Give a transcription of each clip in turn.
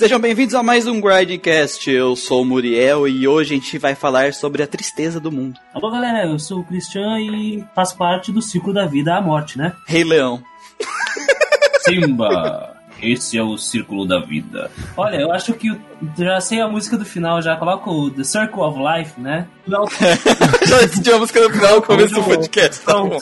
Sejam bem-vindos a mais um Grindcast. Eu sou o Muriel e hoje a gente vai falar sobre a tristeza do mundo. Alô, galera, eu sou o Cristian e faço parte do ciclo da vida à morte, né? Rei Leão. Simba, esse é o círculo da vida. Olha, eu acho que eu já sei a música do final, já coloco o The Circle of Life, né? Não, Já decidiu a música no final, no começo do podcast. Tá bom.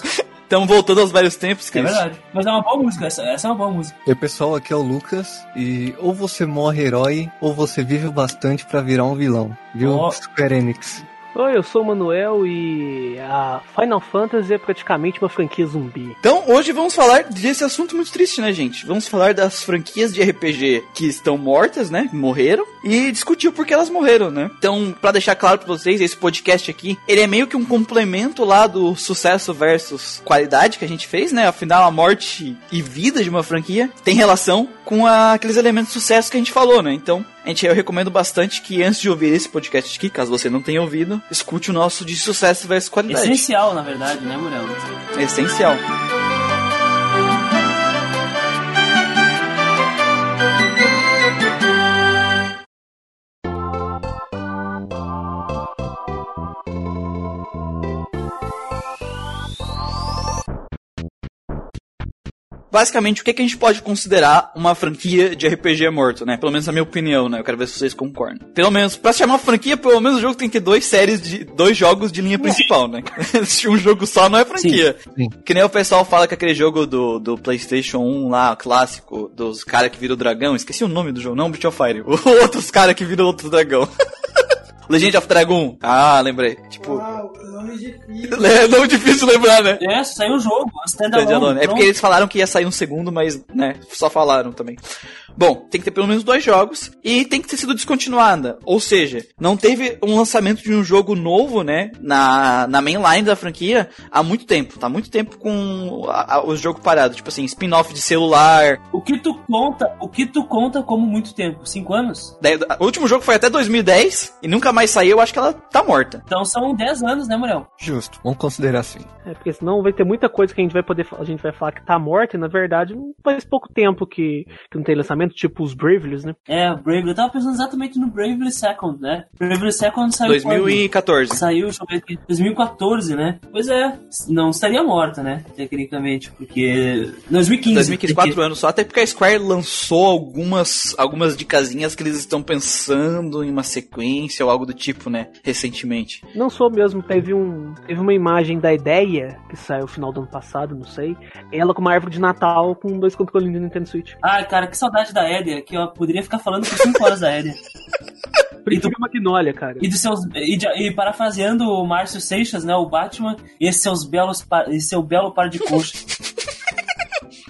Então, voltando aos velhos tempos, é Cris. verdade. Mas é uma boa música, essa, essa é uma boa música. E aí, pessoal, aqui é o Lucas e ou você morre herói ou você vive bastante pra virar um vilão, viu? Ó. Square Enix. Oi, eu sou o Manuel e a Final Fantasy é praticamente uma franquia zumbi. Então, hoje vamos falar desse assunto muito triste, né, gente? Vamos falar das franquias de RPG que estão mortas, né? Morreram. E discutir o porquê elas morreram, né? Então, pra deixar claro pra vocês, esse podcast aqui, ele é meio que um complemento lá do sucesso versus qualidade que a gente fez, né? Afinal, a morte e vida de uma franquia tem relação com a- aqueles elementos de sucesso que a gente falou, né? Então, gente, eu recomendo bastante que antes de ouvir esse podcast aqui, caso você não tenha ouvido, escute o nosso de sucesso versus qualidade. Essencial, na verdade, né, Muriel? É essencial. Basicamente, o que, que a gente pode considerar uma franquia de RPG morto, né? Pelo menos na minha opinião, né? Eu quero ver se vocês concordam. Pelo menos, pra se chamar franquia, pelo menos o jogo tem que ter dois séries de dois jogos de linha principal, né? Se um jogo só não é franquia. Sim. Que nem o pessoal fala que aquele jogo do, do PlayStation 1 lá, clássico, dos caras que viram o dragão, esqueci o nome do jogo, não, Breath of Fire. Outros caras que viram outro dragão. Legend of Dragon. Ah, lembrei. Tipo, nome difícil. é não difícil lembrar, né? É, saiu o jogo, Standalone. É porque eles falaram que ia sair um segundo, mas, né, só falaram também. Bom, tem que ter pelo menos dois jogos e tem que ter sido descontinuada. Ou seja, não teve um lançamento de um jogo novo, né, na, na mainline da franquia há muito tempo. Tá muito tempo com a- a- o jogo parado. Tipo assim, spin-off de celular. O que tu conta, o que tu conta como muito tempo? Cinco anos? Daí, o último jogo foi até 2010 e nunca mais saiu. Eu acho que ela tá morta. Então são 10 anos, né, Muriel? Justo, vamos considerar assim. É, porque senão vai ter muita coisa que a gente vai poder a gente vai falar que tá morta e na verdade não faz pouco tempo que, que não tem lançamento, tipo os Bravely, né? É, Bravely. Eu tava pensando exatamente no Bravely Second, né? Bravely Second saiu quando? 2014. Saiu, deixa eu ver aqui, 2014, né? Pois é, não estaria morta, né? Tecnicamente, porque. 2015. 2015, porque- quatro anos só, até porque a Square lançou algumas, algumas dicasinhas que eles estão pensando em uma sequência ou algo do tipo, né, recentemente. Não sou mesmo, teve um teve uma imagem da ideia que saiu no final do ano passado, não sei. Ela com uma árvore de Natal com dois controles do Nintendo Switch. Ai, cara, que saudade da Éder, que eu poderia ficar falando por 5 horas da Éder. Prefiro Magnolia, cara. E, dos seus, e, de- e parafraseando o Márcio Seixas, né? O Batman, e esses seus belos esse seu belo par de coxas.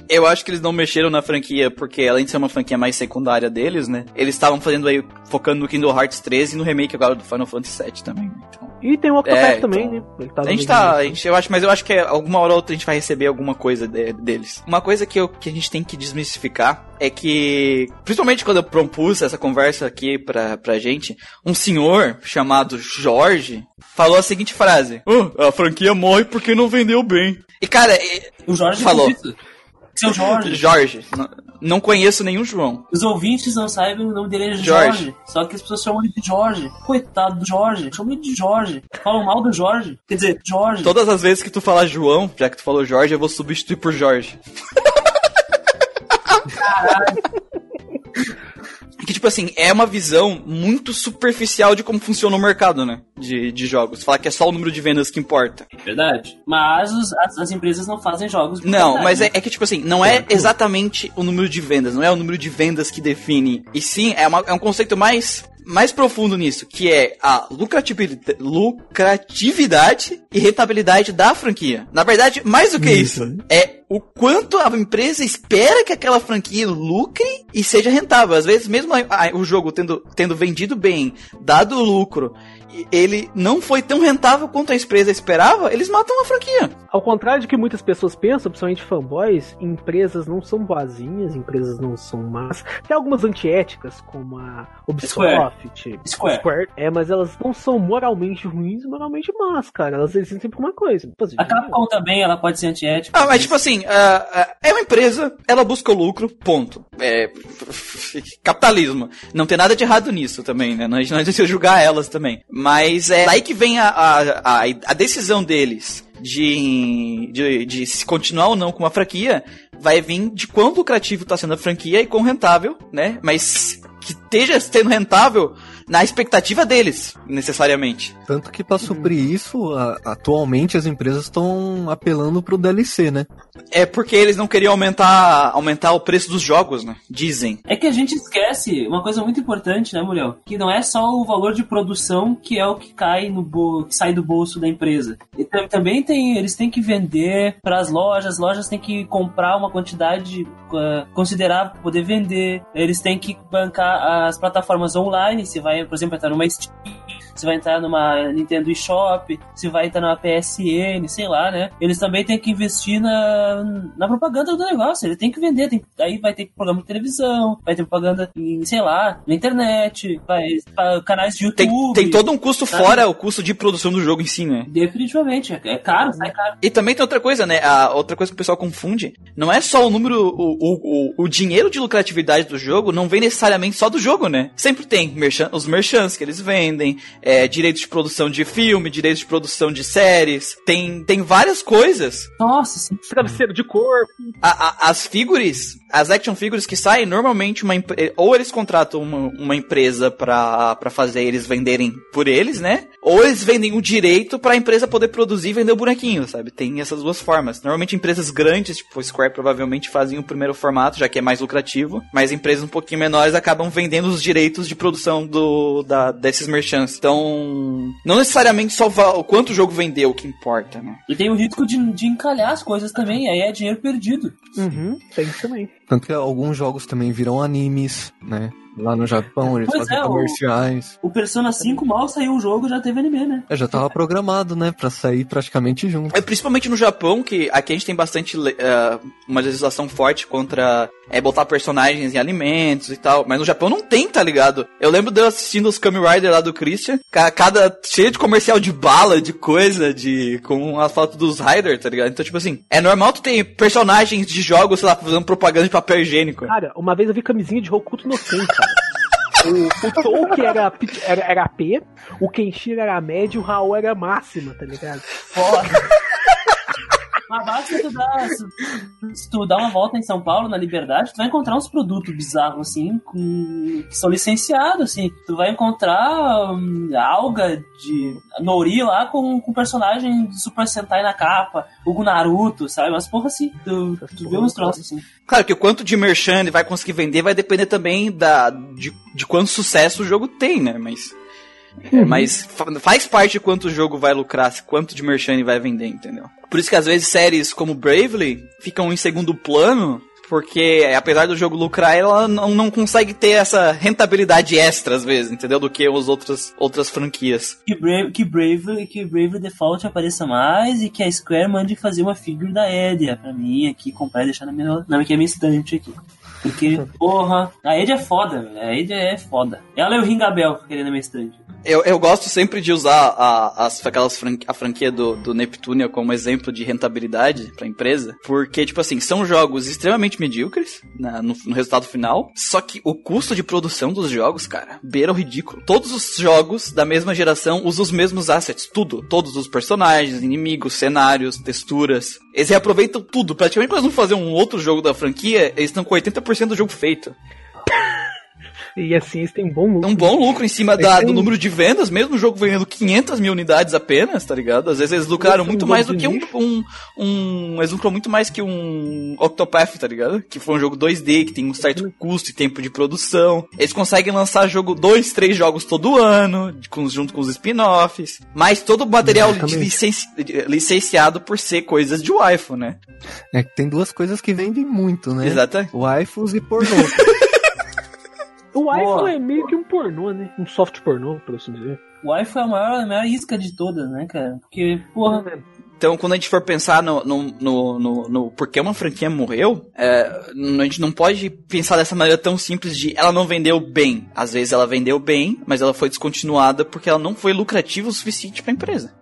Eu acho que eles não mexeram na franquia porque, além de ser uma franquia mais secundária deles, né, eles estavam fazendo aí, focando no Kingdom Hearts 13 e no remake agora do Final Fantasy VII também, né, então... E tem o Octopath É, também, então, né? Ele tava A gente tá, a nisso. gente, eu acho, mas eu acho que é, alguma hora ou outra a gente vai receber alguma coisa de- deles. Uma coisa que, eu, que a gente tem que desmistificar é que, principalmente quando eu propus essa conversa aqui pra, pra gente, um senhor chamado Jorge falou a seguinte frase: "Ah, A franquia morre porque não vendeu bem. E cara, O Jorge Falou. Seu Jorge. Jorge, n- não conheço nenhum João. Os ouvintes não sabem o nome dele é Jorge. Jorge. Só que as pessoas chamam ele de Jorge. Coitado do Jorge. Chamam ele de Jorge. Falam mal do Jorge. Quer dizer, Jorge. Todas as vezes que tu falar João, já que tu falou Jorge, eu vou substituir por Jorge. Que, tipo assim, é uma visão muito superficial de como funciona o mercado, né? De, de jogos. Falar que é só o número de vendas que importa. Verdade. Mas os- as, as empresas não fazem jogos. Não, qualidade, mas né? é, é que, tipo assim, não é exatamente o número de vendas, não é o número de vendas que define. E sim, é, uma- é um conceito mais, mais profundo nisso, que é a lucratividade, lucratividade e rentabilidade da franquia. Na verdade, mais do que isso, é o quanto a empresa espera que aquela franquia lucre e seja rentável. Às vezes, mesmo a- a- o jogo tendo, tendo vendido bem, dado o lucro, ele não foi tão rentável quanto a empresa esperava, eles matam a franquia. Ao contrário de que muitas pessoas pensam, principalmente fanboys, empresas não são boazinhas, empresas não são más. Tem algumas antiéticas, como a Ubisoft, Square. é, mas elas não são moralmente ruins e moralmente más, cara. Elas eles têm sempre uma coisa. Fazer A dinheiro. Capcom também, ela pode ser antiética. Ah, mas tipo assim, ah, ah, é uma empresa, ela busca o lucro, ponto. É, capitalismo. Não tem nada de errado nisso também, né? Não, não adianta julgar elas também. Mas é daí que vem a, a, a, a decisão deles de, de, de se continuar ou não com uma franquia, vai vir de quão lucrativo está sendo a franquia e quão rentável, né? Mas que esteja sendo rentável na expectativa deles, necessariamente. Tanto que pra suprir isso, a- atualmente as empresas estão apelando pro DLC, né? É porque eles não queriam aumentar, aumentar o preço dos jogos, né? Dizem. É que a gente esquece uma coisa muito importante, né, Muriel? Que não é só o valor de produção que é o que cai no que sai do bolso da empresa. E tam- também tem, eles têm que vender para as lojas, as lojas têm que comprar uma quantidade eh, considerável para poder vender. Eles têm que bancar as plataformas online, se vai, por exemplo, entrar numa Steam, se vai entrar numa Nintendo eShop, se vai entrar numa PSN, sei lá, né? Eles também têm que investir na, na propaganda do negócio, ele tem que vender, tem, aí vai ter programa de televisão, vai ter propaganda em, sei lá, na internet, vai, canais de YouTube. Tem, tem todo um custo sabe? fora o custo de produção do jogo em si, né? Definitivamente, é, caro, sai caro. E também tem outra coisa, né? A outra coisa que o pessoal confunde. Não é só o número, o, o, o, o dinheiro de lucratividade do jogo, não vem necessariamente só do jogo, né? Sempre tem merchan, os merchants que eles vendem, é, direitos de produção de filme, direitos de produção de séries. Tem, tem várias coisas. Nossa, sim. Travesseiro de corpo. A- a- as figures, as action figures que saem, normalmente uma ou eles contratam uma, uma empresa pra, pra fazer eles venderem por eles, né? Ou eles vendem o direito pra empresa poder produzir e vender o bonequinho, sabe? Tem essas duas formas. Normalmente empresas grandes, tipo Square, provavelmente fazem o primeiro formato, já que é mais lucrativo, mas empresas um pouquinho menores acabam vendendo os direitos de produção do, da, desses merchants. Então, não necessariamente só o quanto o jogo vendeu que importa, né? E tem o risco de, de encalhar as coisas também, aí é dinheiro perdido. Uhum, tem isso também. Tanto que alguns jogos também viram animes, né? Lá no Japão, eles Pois fazem é, o- comerciais. O Persona 5 mal saiu o jogo, já teve anime, né? É, já tava programado, né? Pra sair praticamente junto. É, principalmente no Japão, que aqui a gente tem bastante eh, uma legislação forte contra é, botar personagens em alimentos e tal. Mas no Japão não tem, tá ligado? Eu lembro de eu assistindo os Kamen Rider lá do Christian, ca- cada cheio de comercial de bala, de coisa, de com as fotos dos Rider, tá ligado? Então, tipo assim, é normal tu ter personagens de jogos, sei lá, fazendo propaganda de papel higiênico. Cara, uma vez eu vi camisinha de Hokuto no Ken, cara. O, o Touki era, era, era P, o Kenshiro era médio, o Raul era máxima, tá ligado? Foda. Mas basta se tu dar uma volta em São Paulo, na Liberdade, tu vai encontrar uns produtos bizarros, assim, com, que são licenciados, assim. Tu vai encontrar hum, alga de Nori lá com, com personagem de Super Sentai na capa, o Naruto, sabe? Mas porra, assim, tu, tu vê uns troços assim. Claro que o quanto de merchan ele vai conseguir vender vai depender também da, de, de quanto sucesso o jogo tem, né? Mas. É, mas fa- faz parte de quanto o jogo vai lucrar, quanto de merchan ele vai vender, entendeu? Por isso que às vezes séries como Bravely ficam em segundo plano, porque apesar do jogo lucrar, ela não, não consegue ter essa rentabilidade extra, às vezes, entendeu? Do que as outras, outras franquias. Que Brave, que Brave, que Brave Default apareça mais e que a Square mande fazer uma figure da Edia pra mim aqui, comprar e deixar na minha, na minha estante aqui. Porque, porra, a Edia é foda. A Edia é foda. Ela é o Ringabel querendo na minha estante. Eu, eu gosto sempre de usar a, as, aquelas fran- a franquia do, do Neptunia como exemplo de rentabilidade pra empresa, porque, tipo assim, são jogos extremamente medíocres na- no, no resultado final, só que o custo de produção dos jogos, cara, beira o ridículo. Todos os jogos da mesma geração usam os mesmos assets, tudo. Todos os personagens, inimigos, cenários, texturas. Eles reaproveitam tudo. Praticamente quando eles vão fazer um outro jogo da franquia, eles estão com 80% do jogo feito. E assim, eles têm bom lucro. É um bom lucro em cima da- do número de vendas, mesmo o jogo vendendo 500 mil unidades apenas, tá ligado? Às vezes eles lucraram um muito mais do que um, um, um- Eles lucram muito mais que um Octopath, tá ligado? Que foi um jogo 2D, que tem um certo custo e tempo de produção. Eles conseguem lançar jogo, dois, três jogos todo ano, com- junto com os spin-offs. Mas todo o material licenci- licenciado por ser coisas de waifu, né? É que tem duas coisas que vendem muito, né? Exatamente. Waifus e pornô. O Boa. iPhone é meio que um pornô, né? Um soft pornô, por assim dizer. O iPhone é a maior, a maior isca de todas, né, cara? Porque, porra, Então, quando a gente for pensar no, no, no, no, no porquê uma franquia morreu, é, a gente não pode pensar dessa maneira tão simples de ela não vendeu bem. Às vezes ela vendeu bem, mas ela foi descontinuada porque ela não foi lucrativa o suficiente pra empresa.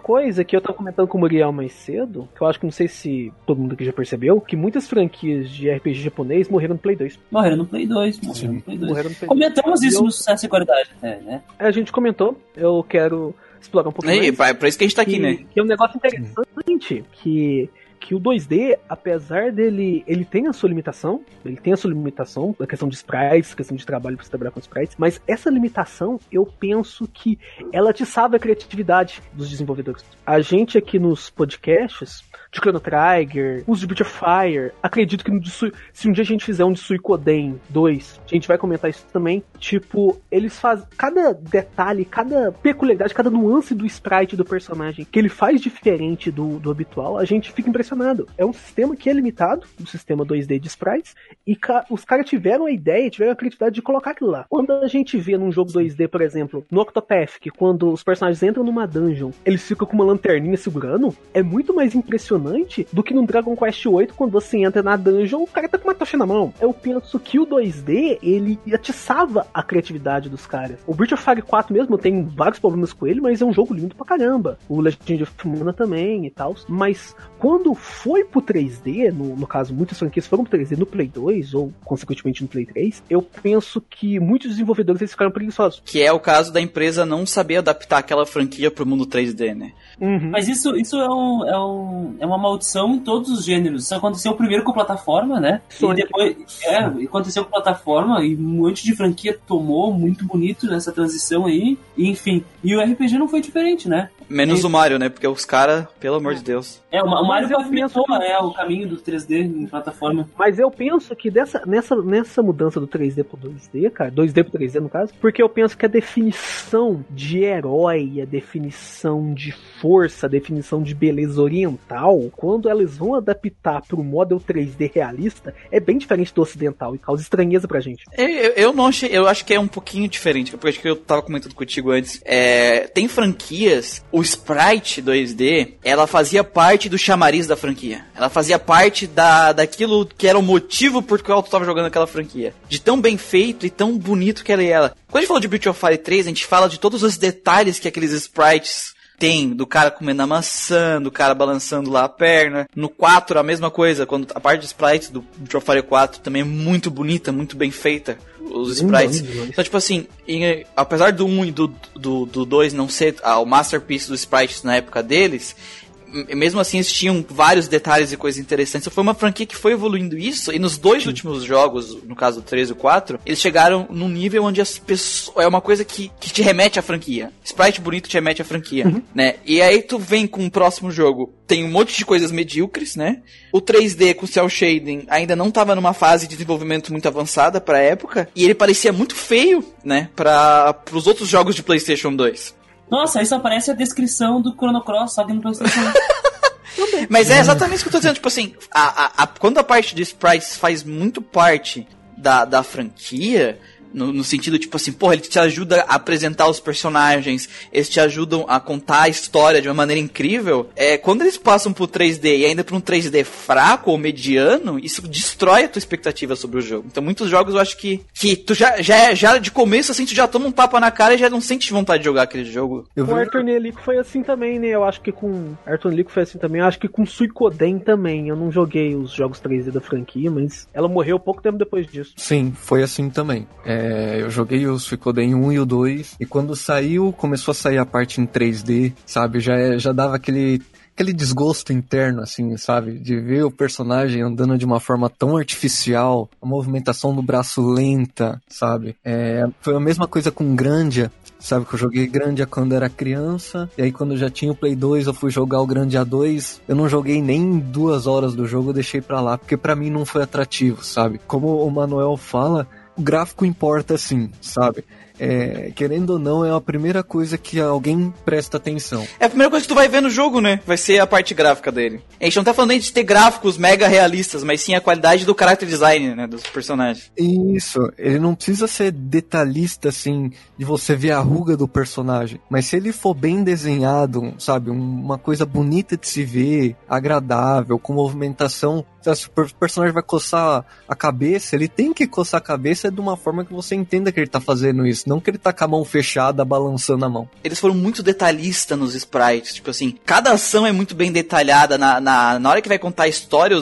Coisa que eu tava comentando com o Muriel mais cedo, que eu acho que não sei se todo mundo aqui já percebeu, que muitas franquias de RPG japonês morreram no Play 2. Morreram no Play 2, morreram no Play 2. Morreram no Play 2. Comentamos isso Eu- no Sucesso e Qualidade, é, né? A gente comentou, eu quero explorar um pouquinho Aí, mais. pra, pra isso que a gente tá aqui, que, né? que é um negócio interessante, que, que o 2D, apesar dele, ele tem a sua limitação, ele tem a sua limitação, a questão de sprites, questão de trabalho pra você trabalhar com sprites, mas essa limitação, eu penso que ela te salva a criatividade dos desenvolvedores. A gente aqui nos podcasts, de Chrono Trigger, os de Breath Fire, acredito que no se um dia a gente fizer um de Suicoden 2, a gente vai comentar isso também, tipo, eles fazem cada detalhe, cada peculiaridade, cada nuance do sprite do personagem que ele faz diferente do, do habitual, a gente fica impressionado. É um sistema que é limitado, um sistema 2D de sprites, e ca- os caras tiveram a ideia, tiveram a criatividade de colocar aquilo lá. Quando a gente vê num jogo 2D, por exemplo, no Octopath, que quando os personagens entram numa dungeon, eles ficam com uma lanterninha segurando, é muito mais impressionante do que no Dragon Quest VIII, quando você entra na dungeon, o cara tá com uma tocha na mão. Eu penso que o 2D, ele atiçava a criatividade dos caras. O Breath of Fire 4 mesmo, eu tenho vários problemas com ele, mas é um jogo lindo pra caramba. O Legend of Mana também e tal. Mas quando foi pro 3D, no, no caso, muitas franquias foram pro 3D no Play 2, ou consequentemente no Play 3, eu penso que muitos desenvolvedores eles ficaram preguiçosos. Que é o caso da empresa não saber adaptar aquela franquia pro mundo 3D, né? Uhum. Mas isso, isso é, um, é, um, é uma maldição em todos os gêneros. Isso aconteceu primeiro com plataforma, né? Sonic. E depois. É, aconteceu com plataforma e um monte de franquia tomou muito bonito nessa transição aí. E, enfim. E o RPG não foi diferente, né? Menos Sim. o Mario, né? Porque os caras, pelo amor de Deus. É, o Ma- o Mario Mas eu pavimentou penso que- né, o caminho do 3D em plataforma. Mas eu penso que dessa, nessa, nessa mudança do 3D pro 2D, cara, 2D pro 3D no caso, porque eu penso que a definição de herói, a definição de força, a definição de beleza oriental, quando elas vão adaptar pro model 3D realista, é bem diferente do ocidental e causa estranheza pra gente. Eu, eu- eu não achei, eu acho que é um pouquinho diferente, porque acho que eu tava comentando contigo antes. É, tem franquias, o Sprite 2D, ela fazia parte do chamariz da franquia. Ela fazia parte da, daquilo que era o motivo por qual tu tava jogando aquela franquia. De tão bem feito e tão bonito que ela era. Quando a gente falou de Breath of Fire 3, a gente fala de todos os detalhes que aqueles sprites tem, do cara comendo a maçã, do cara balançando lá a perna. No 4, a mesma coisa, quando a parte de sprites do of Fire 4 também é muito bonita, muito bem feita. Os sprites. Então, tipo assim, em- apesar do 1 e do 2 do, do dois não ser ah, o masterpiece dos sprites na época deles, mesmo assim eles tinham vários detalhes e coisas interessantes. Então, foi uma franquia que foi evoluindo isso, e nos dois últimos jogos, no caso do 3 e o 4, eles chegaram num nível onde as pessoas. É uma coisa que, que te remete à franquia. Sprite bonito te remete à franquia, né? E aí tu vem com o próximo jogo. Tem um monte de coisas medíocres, né? O 3D com cel shading ainda não tava numa fase de desenvolvimento muito avançada pra época. E ele parecia muito feio, né? Para os outros jogos de PlayStation 2. Nossa, aí só aparece a descrição do Chrono Cross, só que no PlayStation. Mas é exatamente isso que eu tô dizendo. Tipo assim, a, a- a- quando a parte de sprites faz muito parte da, da franquia, no, no sentido, tipo assim, porra, ele te ajuda a apresentar os personagens, eles te ajudam a contar a história de uma maneira incrível. É, quando eles passam pro 3D e ainda pra um 3D fraco ou mediano, isso destrói a tua expectativa sobre o jogo. Então, muitos jogos eu acho que, que tu já, já, já de começo, assim, tu já toma um tapa na cara e já não sente vontade de jogar aquele jogo. Eu Com Arthur Nelico foi assim também, né? Eu acho que com Arthur Nelico foi assim também. Eu acho que com Suicoden também. Eu não joguei os jogos 3D da franquia, mas ela morreu pouco tempo depois disso. Sim, foi assim também. É, eu joguei o Suicoden 1 e o 2, e quando saiu, começou a sair a parte em 3D, sabe? Já, é- já dava aquele, aquele desgosto interno, assim, sabe? De ver o personagem andando de uma forma tão artificial, a movimentação do braço lenta, sabe? É, foi a mesma coisa com Grandia. Sabe que eu joguei Grandia quando era criança, e aí quando eu já tinha o Play 2, eu fui jogar o Grandia 2. Eu não joguei nem duas horas do jogo, eu deixei pra lá, porque pra mim não foi atrativo, sabe? Como o Manuel fala, o gráfico importa sim, sabe? É, querendo ou não, é a primeira coisa que alguém presta atenção. É a primeira coisa que tu vai ver no jogo, né? Vai ser a parte gráfica dele. A gente não tá falando nem de ter gráficos mega realistas, mas sim a qualidade do character design, né? Dos personagens. Isso, ele não precisa ser detalhista assim, de você ver a ruga do personagem. Mas se ele for bem desenhado, sabe, um- uma coisa bonita de se ver, agradável, com movimentação. O per- personagem vai coçar a cabeça, ele tem que coçar a cabeça de uma forma que você entenda que ele tá fazendo isso. Não que ele tá com a mão fechada, balançando a mão. Eles foram muito detalhistas nos sprites. Tipo assim, cada ação é muito bem detalhada. Na, na, na hora que vai contar a história,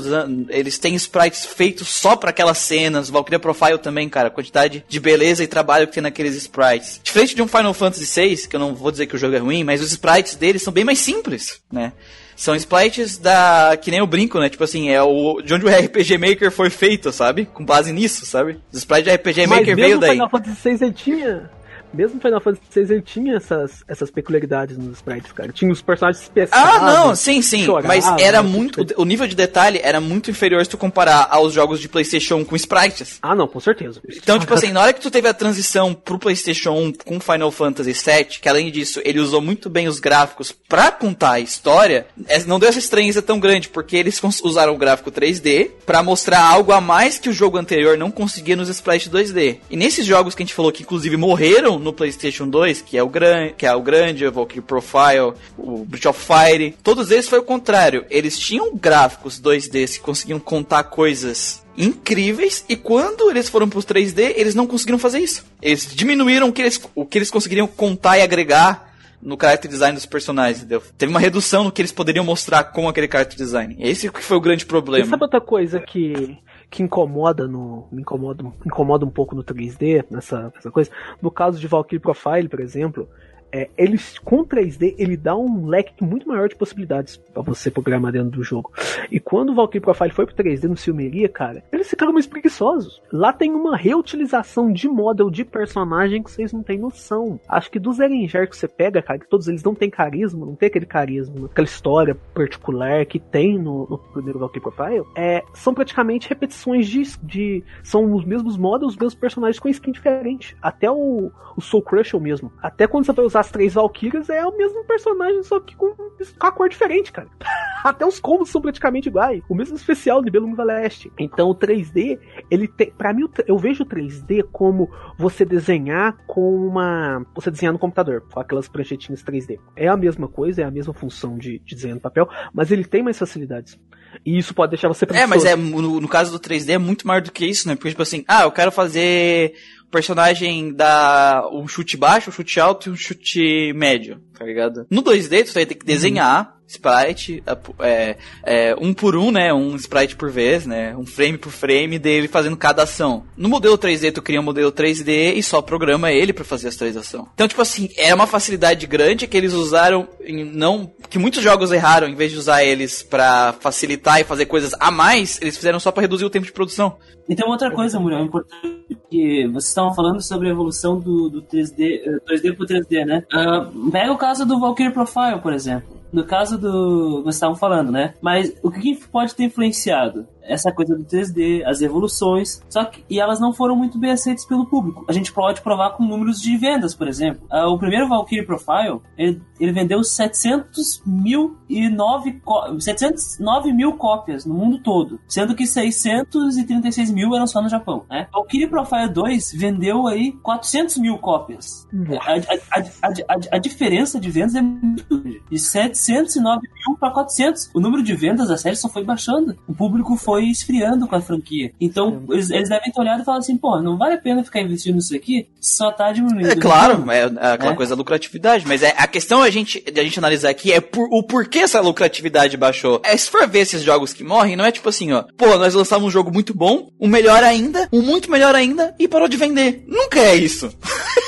eles têm sprites feitos só para aquelas cenas. Valkyria Profile também, cara. A quantidade de beleza e trabalho que tem naqueles sprites. Diferente de um Final Fantasy VI, que eu não vou dizer que o jogo é ruim, mas os sprites deles são bem mais simples, né? São sprites da. que nem o brinco, né? Tipo assim, é o. de onde o RPG Maker foi feito, sabe? Com base nisso, sabe? Os sprites de RPG Mas Maker veio daí. Final Fantasy VI tinha mesmo Final Fantasy VI ele tinha essas, essas peculiaridades nos sprites, cara. Tinha os personagens especiais. Ah, não, sim, sim. mas era muito. O nível de detalhe era muito inferior se tu comparar aos jogos de PlayStation 1 com sprites. Ah, não, com certeza. Então, tipo assim, na hora que tu teve a transição pro PlayStation 1 com Final Fantasy VII, que além disso ele usou muito bem os gráficos pra contar a história, é, não deu essa estranheza tão grande, porque eles usaram o gráfico 3D pra mostrar algo a mais que o jogo anterior não conseguia nos sprites 2D. E nesses jogos que a gente falou que inclusive morreram no PlayStation 2, que é o grande, que é o grande, o Valkyrie Profile, o Breath of Fire, todos eles foi o contrário. Eles tinham gráficos 2D que conseguiam contar coisas incríveis e quando eles foram para os 3D, eles não conseguiram fazer isso. Eles diminuíram o que eles, o que eles conseguiriam contar e agregar no character design dos personagens, entendeu? Teve uma redução no que eles poderiam mostrar com aquele character design. Esse que foi o grande problema. E sabe outra coisa que que incomoda no. Me incomoda, incomoda um pouco no 3D, nessa, nessa coisa. No caso de Valkyrie Profile, por exemplo, é, ele com 3D ele dá um leque muito maior de possibilidades para você programar dentro do jogo. E quando o Valkyrie Profile foi pro 3D no Silmeria, cara, eles ficaram mais preguiçosos. Lá tem uma reutilização de model de personagem que vocês não têm noção. Acho que dos Erenger que você pega, cara, que todos eles não têm carisma, não tem aquele carisma, aquela história particular que tem no, no primeiro Valkyrie Profile, é, são praticamente repetições de, de, São os mesmos models, os mesmos personagens com skin diferente. Até o, o Soul Crusher mesmo. Até quando você vai usar as três Valkyrias é o mesmo personagem, só que com, com a cor diferente, cara. Até os combos são praticamente iguais. O mesmo especial de Belum Leste. Então o 3D, ele tem. Pra mim, eu vejo o 3D como você desenhar com uma. Você desenhar no computador, com aquelas pranchetinhas 3D. É a mesma coisa, é a mesma função de, de desenhar no papel, mas ele tem mais facilidades. E isso pode deixar você É, mas é, no, no, caso do 3D é muito maior do que isso, né? Porque, tipo assim, ah, eu quero fazer personagem dá um chute baixo, um chute alto e um chute médio, tá ligado? No 2D, tu vai ter que desenhar sprite, é, é, um por um, né? Um sprite por vez, né? Um frame por frame dele fazendo cada ação. No modelo 3D, tu cria um modelo 3D e só programa ele para fazer as três ações. Então, tipo assim, é uma facilidade grande que eles usaram em não. que muitos jogos erraram, em vez de usar eles para facilitar e fazer coisas a mais, eles fizeram só para reduzir o tempo de produção. Então, outra coisa, Muriel, importante que vocês estavam falando sobre a evolução do, do 3D, 2D pro 3D, né? Uh, pega o caso do Valkyrie Profile, por exemplo. No caso do. Vocês estavam falando, né? Mas o que pode ter influenciado? Essa coisa do 3D, as evoluções, só que e elas não foram muito bem aceitas pelo público. A gente pode provar com números de vendas, por exemplo. Uh, o primeiro Valkyrie Profile, ele, ele vendeu 700 mil e 9, 709 mil cópias no mundo todo, sendo que 636 mil eram só no Japão, né? Valkyrie Profile 2 vendeu aí 400 mil cópias. A, a, a, a, diferença de vendas é muito grande. De 709 mil para 400. O número de vendas da série só foi baixando. O público foi foi esfriando com a franquia. Então, eles, eles, devem ter olhado e falado assim, pô, não vale a pena ficar investindo nisso aqui, só tá diminuindo. É claro, é, é aquela é. coisa da lucratividade, mas é, a questão a gente, a gente analisar aqui é por, o porquê essa lucratividade baixou. É, se for ver esses jogos que morrem, não é tipo assim, ó, pô, nós lançamos um jogo muito bom, um melhor ainda, um muito melhor ainda, e parou de vender. Nunca é isso.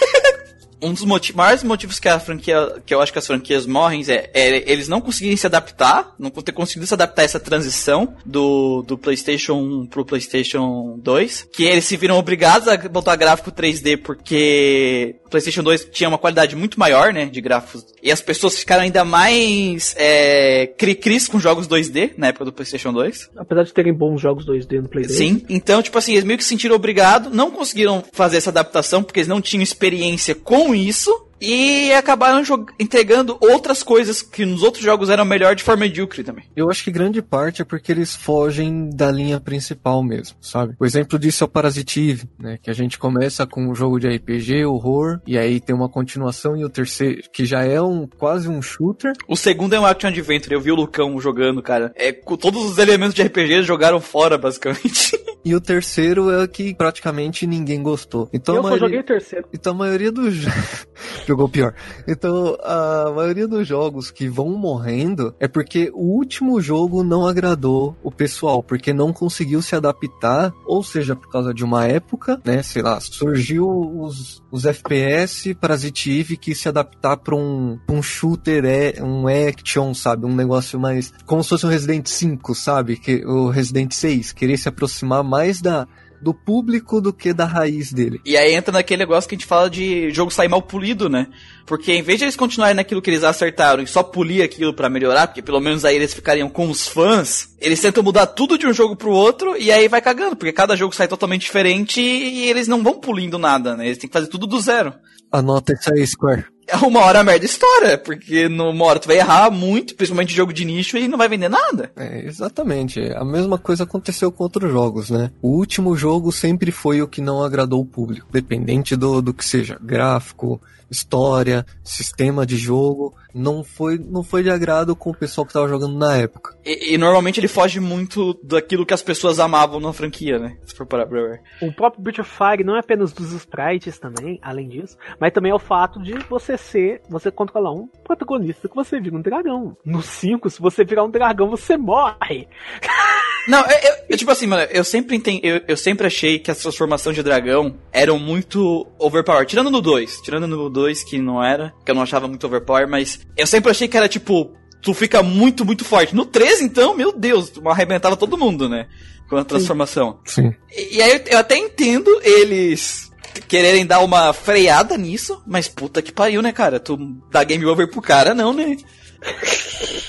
um dos motivos, maiores motivos que a franquia, que eu acho que as franquias morrem é, é, eles não conseguirem se adaptar, não ter conseguido se adaptar a essa transição do, do PlayStation 1 pro PlayStation 2, que eles se viram obrigados a botar gráfico 3D porque o PlayStation 2 tinha uma qualidade muito maior, né, de gráficos, e as pessoas ficaram ainda mais é, cri-cris com jogos 2D na época do PlayStation 2. Apesar de terem bons jogos 2D no PlayStation. Sim, então, tipo assim, eles meio que se sentiram obrigados, não conseguiram fazer essa adaptação porque eles não tinham experiência com isso e acabaram entregando outras coisas que nos outros jogos eram melhor de forma medíocre também. Eu acho que grande parte é porque eles fogem da linha principal mesmo, sabe? O exemplo disso é o Parasitive, né? Que a gente começa com um jogo de RPG, horror, e aí tem uma continuação e o terceiro, que já é um quase um shooter. O segundo é um action adventure, eu vi o Lucão jogando, cara. É, com todos os elementos de RPG eles jogaram fora, basicamente. E o terceiro é que praticamente ninguém gostou. Então, eu a só maioria... joguei o terceiro. Então a maioria dos jogou pior. Então a maioria dos jogos que vão morrendo é porque o último jogo não agradou o pessoal, porque não conseguiu se adaptar, ou seja, por causa de uma época, né, sei lá, surgiu os, os FPS Parasite Eve que se adaptar para um, um shooter, é, um action, sabe, um negócio mais como se fosse um Resident 5, sabe, que o Resident 6, querer se aproximar mais da do público do que da raiz dele. E aí entra naquele negócio que a gente fala de jogo sair mal polido, né? Porque em vez de eles continuarem naquilo que eles acertaram e só polir aquilo para melhorar, porque pelo menos aí eles ficariam com os fãs, eles tentam mudar tudo de um jogo pro outro e aí vai cagando, porque cada jogo sai totalmente diferente e eles não vão pulindo nada, né? Eles têm que fazer tudo do zero. Anota isso aí, Square. É uma hora a merda história, porque numa hora tu vai errar muito, principalmente jogo de nicho, e não vai vender nada. É, exatamente. A mesma coisa aconteceu com outros jogos, né? O último jogo sempre foi o que não agradou o público, dependente do, do que seja, gráfico, história, sistema de jogo, não foi, não foi de agrado com o pessoal que tava jogando na época. E, e normalmente ele foge muito daquilo que as pessoas amavam na franquia, né? Se for parar pra ver. O próprio Breath of Fire não é apenas dos sprites também, além disso, mas também é o fato de você ser, você controlar um protagonista que você vira um dragão. No 5, se você virar um dragão, você morre. Não, eu, eu- tipo assim, mano, eu sempre entendi, eu, eu sempre achei que as transformações de dragão eram muito overpower. Tirando no 2, tirando no 2 que não era, que eu não achava muito overpower, mas eu sempre achei que era tipo, tu fica muito, muito forte. No 3, então, meu Deus, tu arrebentava todo mundo, né? Com a transformação. Sim. E, e aí eu, eu até entendo eles quererem dar uma freada nisso, mas puta que pariu, né, cara? Tu dá game over pro cara, não, né?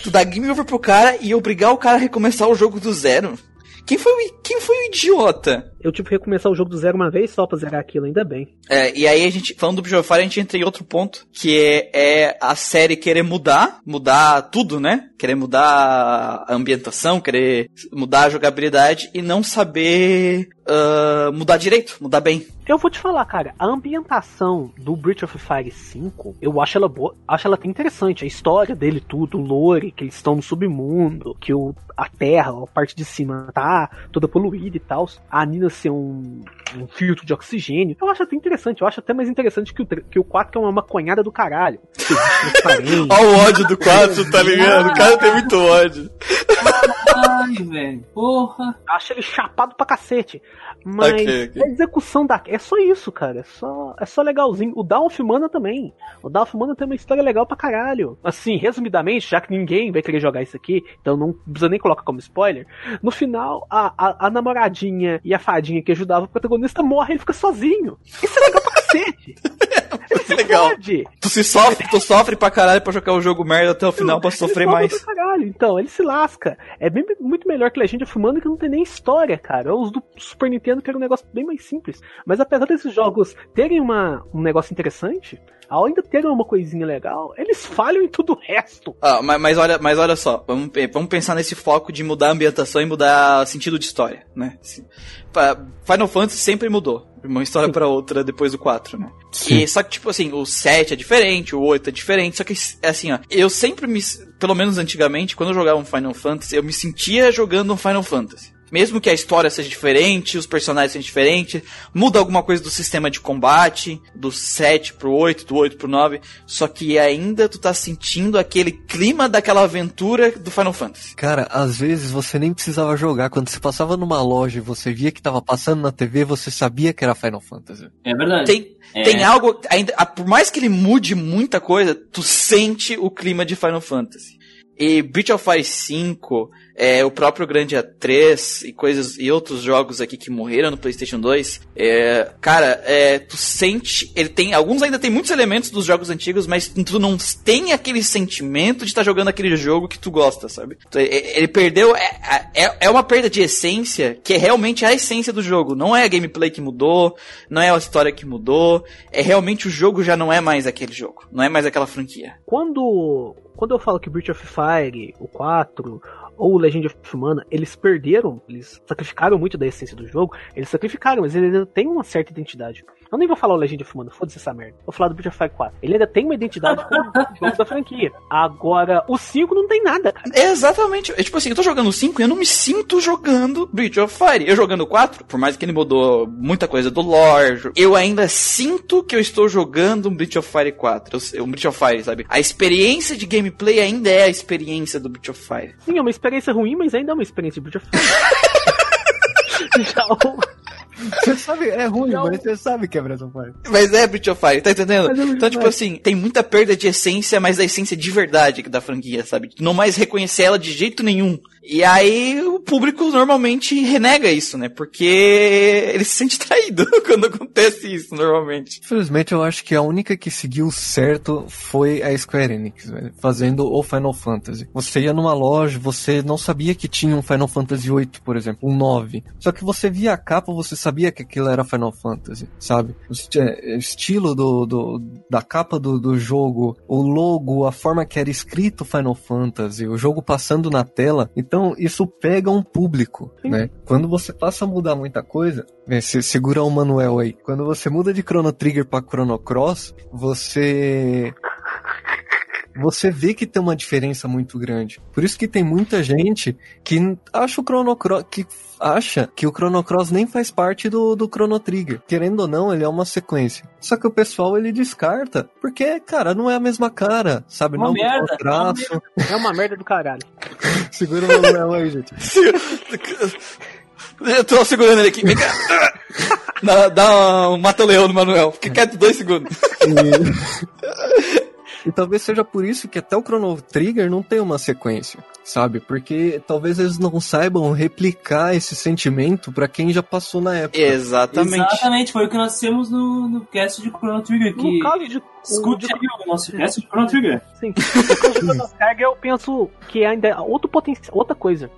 tu dá game over pro cara e obrigar o cara a recomeçar o jogo do zero. Quem foi o, quem foi o idiota? Eu tive que recomeçar o jogo do zero uma vez só pra zerar aquilo, ainda bem. É, e aí a gente, falando do Breath of Fire, a gente entra em outro ponto, que é, é a série querer mudar, mudar tudo, né? Querer mudar a ambientação, querer mudar a jogabilidade e não saber ah, mudar direito, mudar bem. Eu vou te falar, cara, a ambientação do Breath of Fire 5, eu acho ela boa, acho ela até interessante. A história dele, tudo, o lore, que eles estão no submundo, que o, a terra, a parte de cima tá toda poluída e tal. A Nina ser um, um filtro de oxigênio. Eu acho até interessante, eu acho até mais interessante que o, que o 4, que é uma maconhada do caralho. Olha o ódio do 4, tá ligado? O cara tem muito ódio. Ai, velho. Porra. acho ele chapado pra cacete. Mas Ok, ok. a execução da. É só isso, cara. É só, é só legalzinho. O Dawn of Mana também. O Dawn of Mana tem uma história legal pra caralho. Assim, resumidamente, já que ninguém vai querer jogar isso aqui, então não precisa nem colocar como spoiler. No final, a, a, a namoradinha e a fadinha que ajudava o protagonista morre e ele fica sozinho. Isso é legal pra cacete. Ele se legal. fode. Tu se sofre, tu sofre pra caralho pra jogar o jogo merda até o final pra sofrer mais. pra caralho. Então, ele se lasca. É bem, muito melhor que Legend of Mana que não tem nem história, cara. Os do Super Nintendo que era um negócio bem mais simples. Mas apesar desses jogos terem uma, um negócio interessante, ao ainda terem uma coisinha legal, eles falham em tudo o resto. Ah, mas, mas olha, mas olha só, vamos, vamos pensar nesse foco de mudar a ambientação e mudar sentido de história, né? Final Fantasy sempre mudou uma história pra outra depois do 4, né? E, só que, tipo assim, o 7 é diferente, o 8 é diferente, só que, é assim, ó, eu sempre me, pelo menos antigamente, quando eu jogava um Final Fantasy, eu me sentia jogando um Final Fantasy. Mesmo que a história seja diferente, os personagens sejam diferentes, muda alguma coisa do sistema de combate, do 7 pro 8, do 8 pro 9, só que ainda tu tá sentindo aquele clima daquela aventura do Final Fantasy. Cara, às vezes você nem precisava jogar. Quando você passava numa loja e você via que tava passando na TV, você sabia que era Final Fantasy. É verdade. Tem, É. tem algo, ainda, por mais que ele mude muita coisa, tu sente o clima de Final Fantasy. E Breath of Fire 5, é, o próprio Grandia 3 e coisas e outros jogos aqui que morreram no PlayStation 2, é, cara, é, tu sente, ele tem alguns ainda tem muitos elementos dos jogos antigos, mas tu não tem aquele sentimento de estar jogando aquele jogo que tu gosta, sabe? É- Ele perdeu, é, é, é uma perda de essência que é realmente a essência do jogo. Não é a gameplay que mudou, não é a história que mudou, é realmente o jogo já não é mais aquele jogo, não é mais aquela franquia. Quando, quando eu falo que Breath of Fire, o 4 ou Legend of Mana, eles perderam, eles sacrificaram muito da essência do jogo, eles sacrificaram, mas eles ainda têm uma certa identidade. Eu nem vou falar o Legend of Mana, foda-se essa merda. Vou falar do Breath of Fire 4. Ele ainda tem uma identidade como jogo da franquia. Agora, o 5 não tem nada, cara. Exatamente. É tipo assim, eu tô jogando o 5 e eu não me sinto jogando Breath of Fire. Eu jogando o 4, por mais que ele mudou muita coisa do lore, eu ainda sinto que eu estou jogando um Breath of Fire 4. Eu- Um Breath of Fire, sabe? A experiência de gameplay ainda é a experiência do Breath of Fire. Sim, é uma experiência ruim, mas ainda é uma experiência de Breath of Fire. Já o- Você sabe, é ruim, Não. mas você sabe que é Breath of Fire. Mas é Breath of Fire, tá entendendo? É Então, tipo Fire. assim, tem muita perda de essência, mas da essência de verdade da franquia, sabe? Não mais reconhecer ela de jeito nenhum. E aí o público normalmente renega isso, né? Porque ele se sente traído quando acontece isso, normalmente. Infelizmente, eu acho que a única que seguiu certo foi a Square Enix, velho, fazendo o Final Fantasy. Você ia numa loja, você não sabia que tinha um Final Fantasy VIII, por exemplo, um 9. Só que você via a capa, você sabia que aquilo era Final Fantasy, sabe? O é, estilo do, do- da capa do, do jogo, o logo, a forma que era escrito Final Fantasy, o jogo passando na tela. Isso pega um público, né? Quando você passa a mudar muita coisa, né, se- segura o manual aí. Quando você muda de Chrono Trigger pra Chrono Cross, você você vê que tem uma diferença muito grande. Por isso que tem muita gente que acha o Chrono Cross, que acha que o Chrono Cross nem faz parte do, do Chrono Trigger. Querendo ou não, ele é uma sequência. Só que o pessoal ele descarta, porque, cara, não é a mesma cara, sabe? Uma não merda, é o traço. É uma merda do caralho. Segura o manual aí, gente. Eu tô segurando ele aqui, vem cá. Dá, dá um mata-leão no Manuel. Fica quieto dois segundos. E... talvez seja por isso que até o Chrono Trigger não tem uma sequência, sabe? Porque talvez eles não saibam replicar esse sentimento pra quem já passou na época. Exatamente. Exatamente, foi o que nós temos no, no cast de Chrono Trigger. Que... No caso de. Escute aí o nosso cast de Chrono Trigger. Sim. No caso de Chrono Trigger, eu penso que ainda é outro potencial, outra coisa.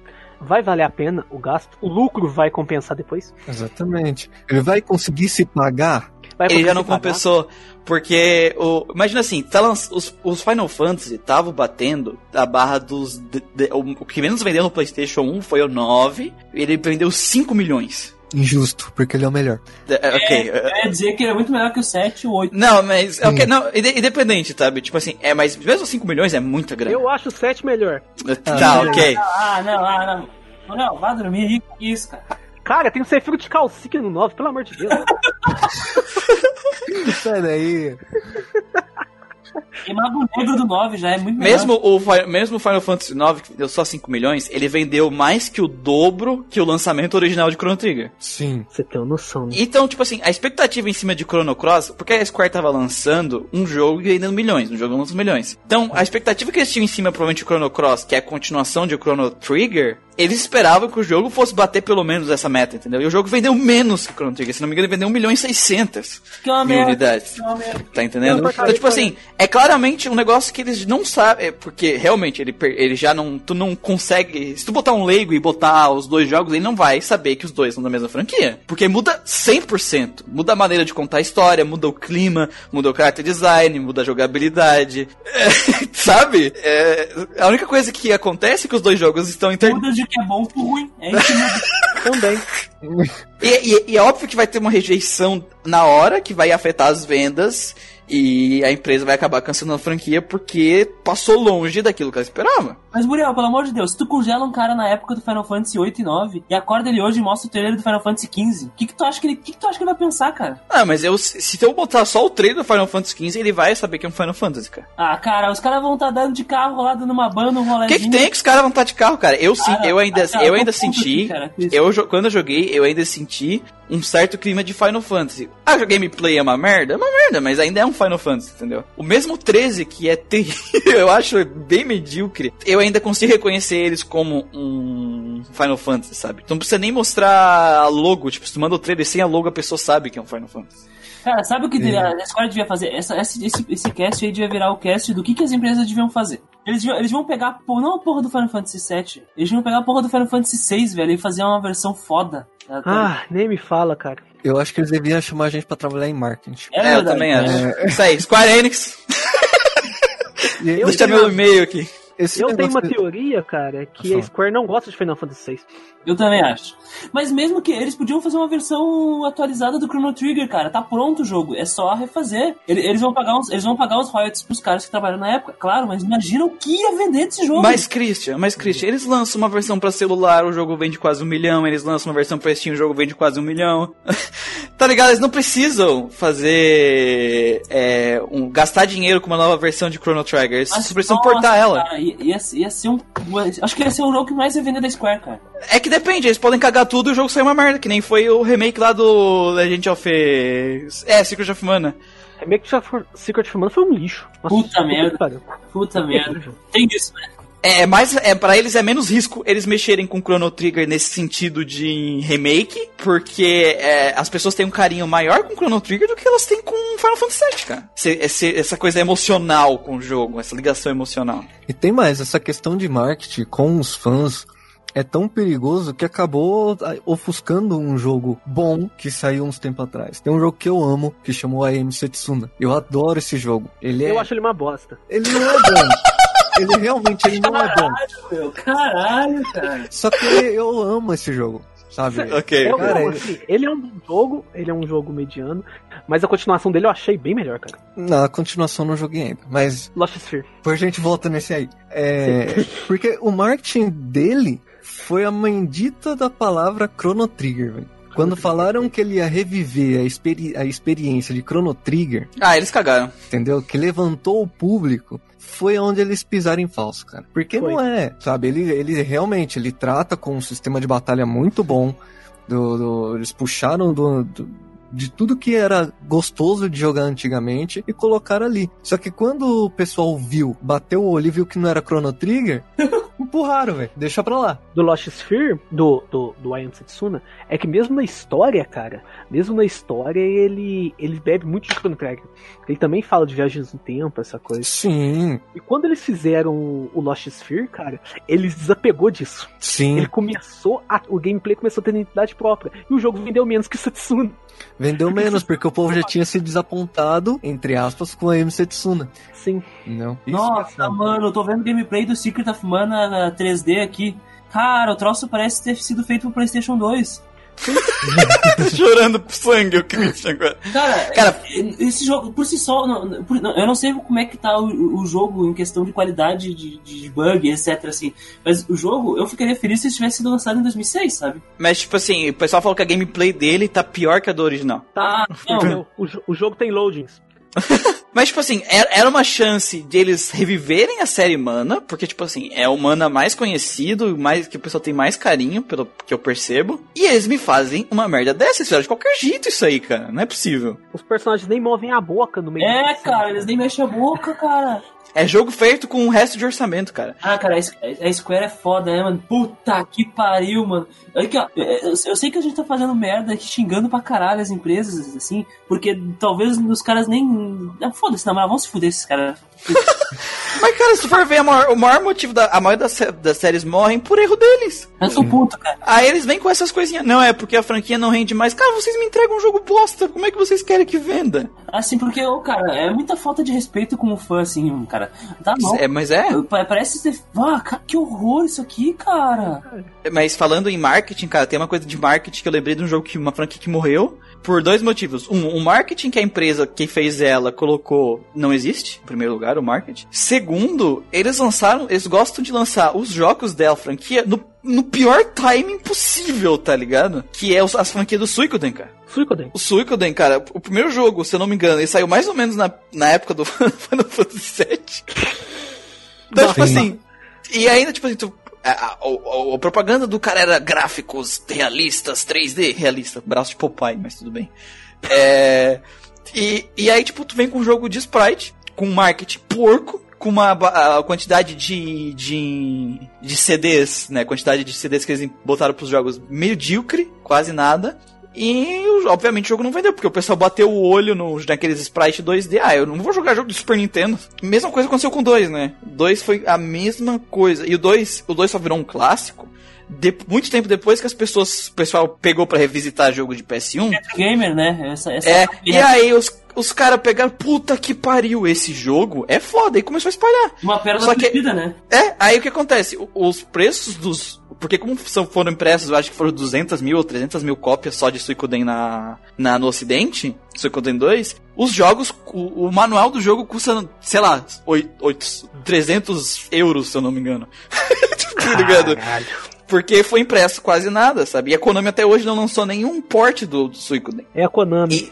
Vai valer a pena o gasto? O lucro vai compensar depois? Exatamente. Ele vai conseguir se pagar? Vai Ele já não compensou, porque o, imagina assim, tá lanç- os, os Final Fantasy estavam batendo a barra dos. de- de- o, o que menos vendeu no PlayStation 1 foi o 9, e ele vendeu 5 milhões. Injusto, porque ele é o melhor. De- é, ok. é, Eu ia dizer que ele é muito melhor que o 7 e o 8. Não, mas. ok, não, inde- independente, sabe? Tipo assim, é, mas mesmo 5 milhões é muita grana. Eu acho o 7 melhor. Tá, ok. Ah, não, ah, não. Não, vá dormir aí com isso, cara. Cara, tem um Sephiroth de calcinha no 9, pelo amor de Deus. Sai daí. E Mago Negro do 9 já é muito melhor. Mesmo o, mesmo o Final Fantasy IX, que vendeu só 5 milhões, ele vendeu mais que o dobro que o lançamento original de Chrono Trigger. Sim. Você tem uma noção, né? Então, tipo assim, a expectativa em cima de Chrono Cross, porque a Square tava lançando um jogo e vendendo milhões, um jogo lançando milhões. Então, a expectativa que eles tinham em cima, provavelmente, de Chrono Cross, que é a continuação de Chrono Trigger, eles esperavam que o jogo fosse bater pelo menos essa meta, entendeu? E o jogo vendeu menos que Chrono Trigger, se não me engano, ele vendeu 1 milhão e 600 que é uma mil merda. unidades. Que é. Tá entendendo? Então, tipo assim, é claramente um negócio que eles não sabem, é, porque realmente ele, ele já não, tu não consegue, se tu botar um leigo e botar os dois jogos, ele não vai saber que os dois são da mesma franquia, porque muda 100%, muda a maneira de contar a história, muda o clima, muda o character design, muda a jogabilidade, É, sabe? É, a única coisa que acontece é que os dois jogos estão inter... Muda de que é bom pro ruim. É isso. Também. E, e- e é óbvio que vai ter uma rejeição na hora que vai afetar as vendas e a empresa vai acabar cancelando a franquia porque passou longe daquilo que ela esperava. Mas, Muriel, pelo amor de Deus, se tu congela um cara na época do Final Fantasy 8 e 9 e acorda ele hoje e mostra o trailer do Final Fantasy 15, o que, que tu acha que ele. O que, que tu acha que ele vai pensar, cara? Ah, mas eu, se eu botar só o trailer do Final Fantasy XV, ele vai saber que é um Final Fantasy, cara. Ah, cara, os caras vão estar dando de carro lá, dando uma banda, um O rolezinho. que, que tem que os caras vão estar de carro, cara? Eu sim, eu ainda, cara, eu eu ainda senti. aqui, cara, eu, quando eu joguei, eu ainda senti um certo clima de Final Fantasy. Ah, o gameplay é uma merda? É uma merda, mas ainda é um Final Fantasy, entendeu? O mesmo 13, que é terrível, eu acho bem medíocre, eu ainda consigo reconhecer eles como um Final Fantasy, sabe? Tu não precisa nem mostrar a logo, tipo, se tu manda o trailer sem a logo, a pessoa sabe que é um Final Fantasy. Cara, sabe o que devia- a escola devia fazer? Essa, esse, esse, esse cast aí devia virar o cast do que, que as empresas deviam fazer. Eles, deviam- eles vão pegar, pô, não a porra do Final Fantasy VII, eles vão pegar a porra do Final Fantasy VI, velho, e fazer uma versão foda. tá? Ah, nem me fala, cara. Eu acho que eles deviam chamar a gente pra trabalhar em marketing. é, É, eu também acho. Isso aí, Square Enix, deixa meu e-mail aqui. Esse Eu tenho uma negócio- teoria, cara, que a Square não gosta de Final Fantasy VI. Eu também acho. Mas mesmo que eles podiam fazer uma versão atualizada do Chrono Trigger, cara. Tá pronto o jogo. É só refazer. Ele- Eles vão pagar os, eles vão pagar os royalties pros caras que trabalharam na época. Claro, mas imagina o que ia vender desse jogo. Mas, Christian, mas, Christian, eles lançam uma versão pra celular, o jogo vende quase um milhão. Eles lançam uma versão pra Steam, o jogo vende quase um milhão. tá ligado? Eles não precisam fazer. É, um, gastar dinheiro com uma nova versão de Chrono Trigger. Eles Mas, precisam nossa, portar ela. Cara, ia, ia ser um. Acho que ia ser o jogo que mais ia vender da Square, cara. É que depende, eles podem cagar tudo e o jogo sair uma merda, que nem foi o remake lá do Legend of. É, Secret of Mana. Remake de Secret of Mana foi um lixo. Puta merda. que pariu. Puta merda. Tem isso, né? É, mais, é, para eles é menos risco eles mexerem com Chrono Trigger nesse sentido de remake, porque é, as pessoas têm um carinho maior com Chrono Trigger do que elas têm com Final Fantasy VII, cara. Esse, esse- essa coisa emocional com o jogo, essa ligação emocional. E tem mais, essa questão de marketing com os fãs é tão perigoso que acabou ofuscando um jogo bom que saiu uns tempos atrás. Tem um jogo que eu amo, que chamou Am Setsuna. Eu adoro esse jogo. Ele é... Eu acho ele uma bosta. Ele não é bom. ele realmente ele não é bom. Meu, caralho, cara. Só que eu amo esse jogo, sabe? Ok. Eu, cara, não, ele- assim, ele é um bom jogo, ele é um jogo mediano, mas a continuação dele eu achei bem melhor, cara. Na continuação não joguei ainda, mas Lost Sphere. Depois a gente volta nesse aí. É, porque o marketing dele foi a mãe-dita da palavra Chrono Trigger, velho. Quando falaram que ele ia reviver a, experi- a experiência de Chrono Trigger, Ah, eles cagaram. entendeu? Que levantou o público, foi onde eles pisaram em falso, cara. Porque Foi. não é, sabe? Ele, ele realmente, ele trata com um sistema de batalha muito bom. Do, do- eles puxaram do, do- de tudo que era gostoso de jogar antigamente e colocaram ali. Só que quando o pessoal viu, bateu o olho e viu que não era Chrono Trigger, empurraram, velho. Deixa pra lá. do Lost Sphere, do, do, do Ayan Setsuna, é que mesmo na história, cara, mesmo na história, ele, ele bebe muito de Chrono Trigger. Ele também fala de viagens no tempo, essa coisa. Sim, E quando eles fizeram o Lost Sphere, cara, eles desapegou disso. sim. Ele começou, a, o gameplay começou a ter identidade própria. E o jogo vendeu menos que Setsuna. Vendeu menos, porque o povo já tinha se desapontado, entre aspas, com a M Setsuna. Sim. Não. Isso Nossa, é mano, eu tô vendo gameplay do Secret of Mana na 3D aqui. Cara, o troço parece ter sido feito pro PlayStation 2. Chorando sangue, o Christian agora. Cara, Cara- esse jogo, por si só, não- por- não, eu não sei como é que tá o, o jogo em questão de qualidade de, de bug, etc, assim. Mas o jogo, eu ficaria feliz se ele tivesse sido lançado em 2006, sabe? Mas, tipo assim, o pessoal falou que a gameplay dele tá pior que a do original. Ah, não. Entendeu? O, o jogo tem loadings. Mas, tipo assim, era uma chance de eles reviverem a série Mana, porque, tipo assim, é o Mana mais conhecido, mais que o pessoal tem mais carinho, pelo que eu percebo. E eles me fazem uma merda dessa, eles fizeram de qualquer jeito isso aí, cara. Não é possível. Os personagens nem movem a boca no meio É, da cara, eles nem mexem a boca, cara. É jogo feito com o resto de orçamento, cara. Ah, cara, a Squ- a Square é foda, né, mano? Puta que pariu, mano. Aqui, ó, eu, sei que a gente tá fazendo merda aqui, xingando pra caralho as empresas, assim, porque talvez os caras nem. Foda-se, na moral, vamos se fuder esses caras. Mas, cara, se tu for ver, a maior- o maior motivo da a maioria das, das séries morrem por erro deles. Eu tô puto, cara. Aí eles vêm com essas coisinhas. Não, é porque a franquia não rende mais. Cara, vocês me entregam um jogo bosta. Como é que vocês querem que venda? Assim, porque, cara, é muita falta de respeito como fã, assim, cara. Tá bom. É, mas é. Pa- Parece ser. Ah, cara, que horror isso aqui, cara. Mas falando em marketing, cara, tem uma coisa de marketing que eu lembrei de um jogo que uma franquia que morreu por dois motivos. Um, o marketing que a empresa que fez ela colocou não existe, em primeiro lugar, o marketing. Segundo, eles lançaram, eles gostam de lançar os jogos dela, franquia, no, no pior timing possível, tá ligado? Que é os- as franquias do Suicoden, cara. Suicoden. O Suicoden, cara, o primeiro jogo, se eu não me engano, ele saiu mais ou menos na, na época do Final Fantasy VII. Então, tipo Sim. assim. E ainda, tipo assim, tu, a, a- a- a propaganda do cara era gráficos realistas, 3D, realista, braço de Popeye, mas tudo bem. É, e, e aí, tipo, tu vem com um jogo de sprite, com marketing porco, com uma quantidade de, de, de CDs, né? Quantidade de CDs que eles botaram pros jogos medíocre, quase nada. E, obviamente, o jogo não vendeu, porque o pessoal bateu o olho no, naqueles sprite 2D. Ah, eu não vou jogar jogo do Super Nintendo. Mesma coisa aconteceu com o 2, né? O 2 foi a mesma coisa. E o 2, o 2 só virou um clássico de- muito tempo depois que as pessoas, o pessoal pegou pra revisitar jogo de PS1, Gamer, né? Essa, essa é, e aí os, os caras pegaram, puta que pariu, esse jogo é foda, e começou a espalhar. Uma pérola Só que- perdida, né? É, aí o que acontece? Os preços dos. Porque como são, foram impressos, eu acho que foram 200 mil ou 300 mil cópias só de Suicoden na, na, no ocidente, Suicoden 2, os jogos, o, o manual do jogo custa, sei lá, 8, 300 euros, se eu não me engano. tá ligado? Caralho. Porque foi impresso quase nada, sabe? E a Konami até hoje não lançou nenhum porte do, do Suicoden. É a Konami.